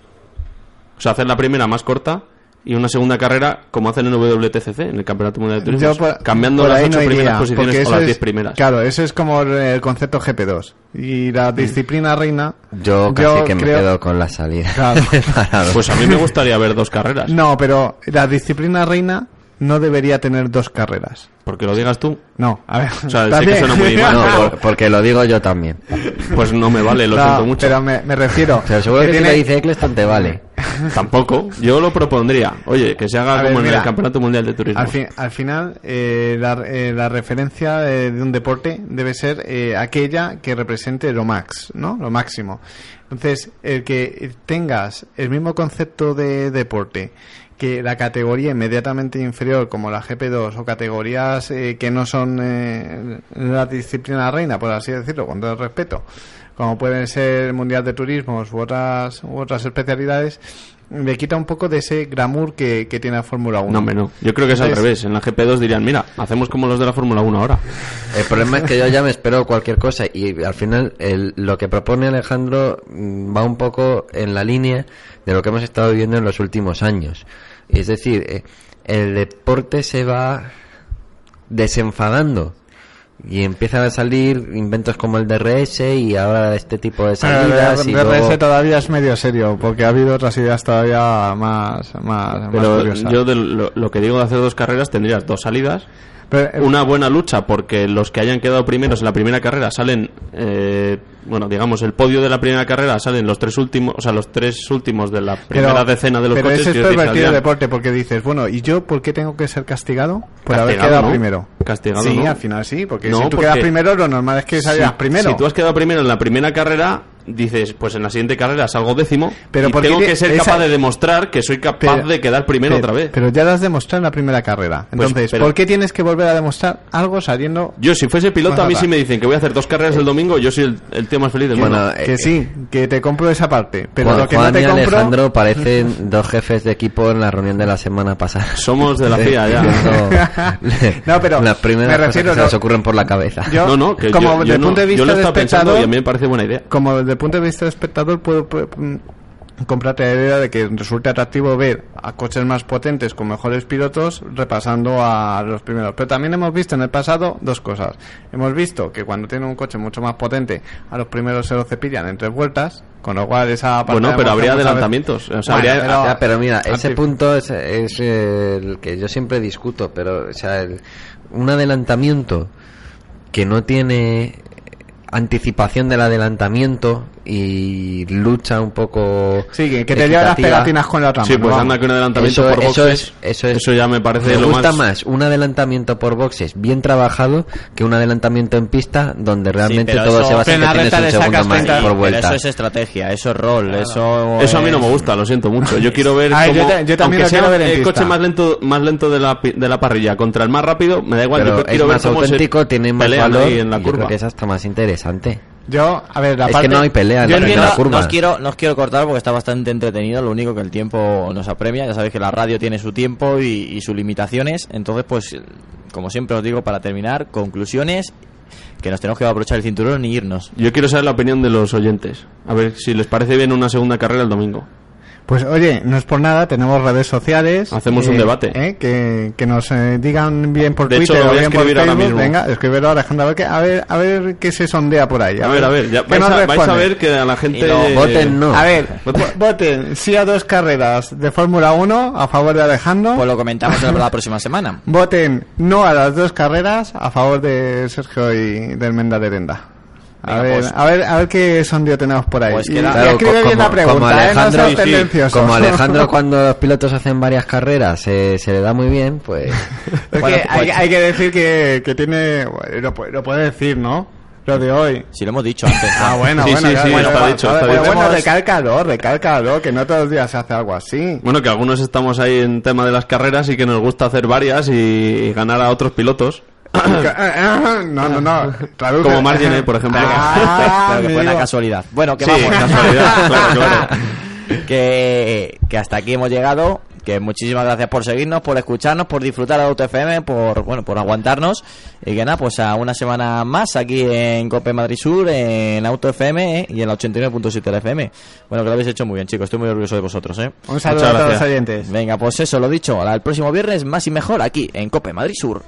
O sea, hacer la primera más corta y una segunda carrera como hacen en WTCC, en el Campeonato Mundial de Turismo. Yo cambiando las ocho no iría, primeras posiciones o las es- diez primeras. Claro, eso es como el, concepto GP2. Y la disciplina reina. Yo casi que me creo- quedo con la salida. Claro. Pues a mí me gustaría ver dos carreras. No, pero la disciplina reina no debería tener dos carreras. Porque lo digas tú, No, a ver. O sea, sé también. que suena muy mal, No, pero- por- porque lo digo yo también. pues no me vale, lo No, siento mucho. Pero me, me refiero. Pero seguro que, tiene- lo dice Eccleston te vale. Tampoco. Yo lo propondría. Oye, que se haga A ver, como en mira, el Campeonato Mundial de Turismo. Al, fin- al final, eh, la, eh, la referencia eh, de un deporte debe ser eh, aquella que represente lo max, ¿no? Lo máximo. Entonces, el que tengas el mismo concepto de deporte que la categoría inmediatamente inferior como la GP2 o categorías eh, que no son eh, la disciplina reina, por así decirlo, con todo el respeto, como pueden ser el Mundial de Turismos u otras, u otras especialidades, le quita un poco de ese glamour que, que tiene la Fórmula 1. No, hombre, no. Yo creo que es al revés. En la GP2 dirían, mira, hacemos como los de la Fórmula 1 ahora. El problema es que yo ya me espero cualquier cosa y al final el- lo que propone Alejandro mm, va un poco en la línea de lo que hemos estado viviendo en los últimos años. Es decir, eh, el deporte se va desenfadando y empiezan a salir inventos como el DRS y ahora este tipo de Pero salidas el DRS luego- todavía es medio serio, porque ha habido otras ideas todavía más, más, Pero yo de lo, lo que digo de hacer dos carreras tendrías dos salidas. Pero, eh, Una buena lucha porque los que hayan quedado primeros en la primera carrera salen, eh, bueno, digamos, el podio de la primera carrera salen los tres últimos, o sea, los tres últimos de la primera decena de los pero coches. ese es pervertido el deporte, porque dices, bueno, ¿y yo por qué tengo que ser castigado? Por haber quedado ¿no? primero. Castigado, Sí, ¿no? al final sí, porque No, si tú porque- quedas primero, lo normal es que salgas Si- primero. Si tú has quedado primero en la primera carrera, dices, pues en la siguiente carrera salgo décimo, Pero y ¿por qué tengo te- que ser esa- capaz de demostrar que soy capaz Pero- de quedar primero pero, otra vez. Pero ya lo has demostrado en la primera carrera. Pues, Entonces, pero- ¿por qué tienes que volver a demostrar algo saliendo Yo, si fuese piloto, Pues a mí sí me dicen que voy a hacer dos carreras el domingo, yo soy el, el tío más feliz del Bueno, mundo. eh, que sí, que te compro esa parte, pero Juan, lo que Juan no te y compro Alejandro parecen dos jefes de equipo en la reunión de la semana pasada. Somos de la FIA ya. No, pero las primeras me cosas refiero, que se no- nos ocurren por la cabeza. Yo, no, no, que como yo, desde yo el no- punto de yo vista lo he estado pensando y a mí me parece buena idea. como desde el punto de vista de espectador puedo, puedo, mm, comprarte la idea de que resulta atractivo ver a coches más potentes con mejores pilotos repasando a los primeros. Pero también hemos visto en el pasado dos cosas. Hemos visto que cuando tiene un coche mucho más potente, a los primeros se lo cepillan en tres vueltas, con lo cual esa parte Bueno, pero habría adelantamientos. O sea, Bueno, habría- pero- Ya, pero mira, ese punto es, es, el que yo siempre discuto, pero o sea, el- un adelantamiento que no tiene anticipación del adelantamiento y lucha un poco Sí, que, que te lleva las pegatinas con la otra Sí, pues anda que un adelantamiento Eso, por eso boxes. es, eso es. eso ya me parece me lo gusta más- más un adelantamiento por boxes bien trabajado que un adelantamiento en pista donde realmente todo eso- se basa en en que la tienes un segundo más 30, por Pero vuelta. eso es estrategia, eso es rol, eso... Eso a mí no me gusta, lo siento mucho. Yo quiero ver Ay, yo cómo, ta- yo también aunque sea ver en el pista. coche más lento, más lento de la, pi- de la parrilla contra el más rápido, me da igual. pero yo es quiero ver más cómo auténtico, tiene más valor ahí en la curva. creo que es hasta más interesante. Yo, a ver, la Es que no hay pelea en yo la primera curva. No os, quiero, no os quiero cortar porque está bastante entretenido. Lo único que el tiempo nos apremia. Ya sabéis que la radio tiene su tiempo y, y sus limitaciones. Entonces, pues, como siempre os digo, para terminar, conclusiones. Que nos tenemos que abrochar el cinturón y irnos. Yo quiero saber la opinión de los oyentes. A ver si les parece bien una segunda carrera el domingo. Pues oye, no es por nada, tenemos redes sociales. Hacemos un debate. eh, que, que nos eh, digan bien por De hecho, Twitter lo o voy a bien por ahora Facebook. mismo. Venga, escríbelo Alejandro, a ver, qué- a ver, a ver qué se sondea por ahí. A ver, a ver, ya ¿qué vais, a, vais a ver que a la gente... No, Voten no. A ver, vo- voten sí a dos carreras de Fórmula 1 a favor de Alejandro. Pues lo comentamos en la próxima semana. Voten no a las dos carreras a favor de Sergio y del Menda de A ver, pues. a ver, a ver qué sondeo tenemos por ahí. Pues Y- Claro, escribe bien la como- pregunta, como ¿eh? No Alejandro- Sí, sí. Como cuando los pilotos hacen varias carreras eh, se le da muy bien, pues... Es Bueno, que hay, pues- hay que decir que, que tiene... bueno, Lo, puede- lo puede decir, ¿no? Lo de hoy. Si lo hemos dicho antes. Ah, bueno, Sí, bueno. sí, ya- sí, bueno, está bueno, dicho, pero está dicho. bueno, recálcalo, recálcalo, que no todos los días se hace algo así. Bueno, que algunos estamos ahí en tema de las carreras y que nos gusta hacer varias y ganar a otros pilotos. No, no, no. traduce. Como Margine, por ejemplo. Ah, Claro que fue una casualidad. Bueno, que Sí, vamos. casualidad, claro, claro. que, que hasta aquí hemos llegado. Que muchísimas gracias por seguirnos, por escucharnos, por disfrutar de Auto FM, por bueno, por aguantarnos. Y que nada, pues a una semana más aquí en Cope Madrid Sur, en Auto FM eh, y en la 89.7 de la FM. Bueno, que lo habéis hecho muy bien, chicos. Estoy muy orgulloso de vosotros, ¿eh? Un saludo Muchas a todos los gracias. oyentes. Venga, pues eso, lo dicho. El próximo viernes más y mejor aquí en Cope Madrid Sur.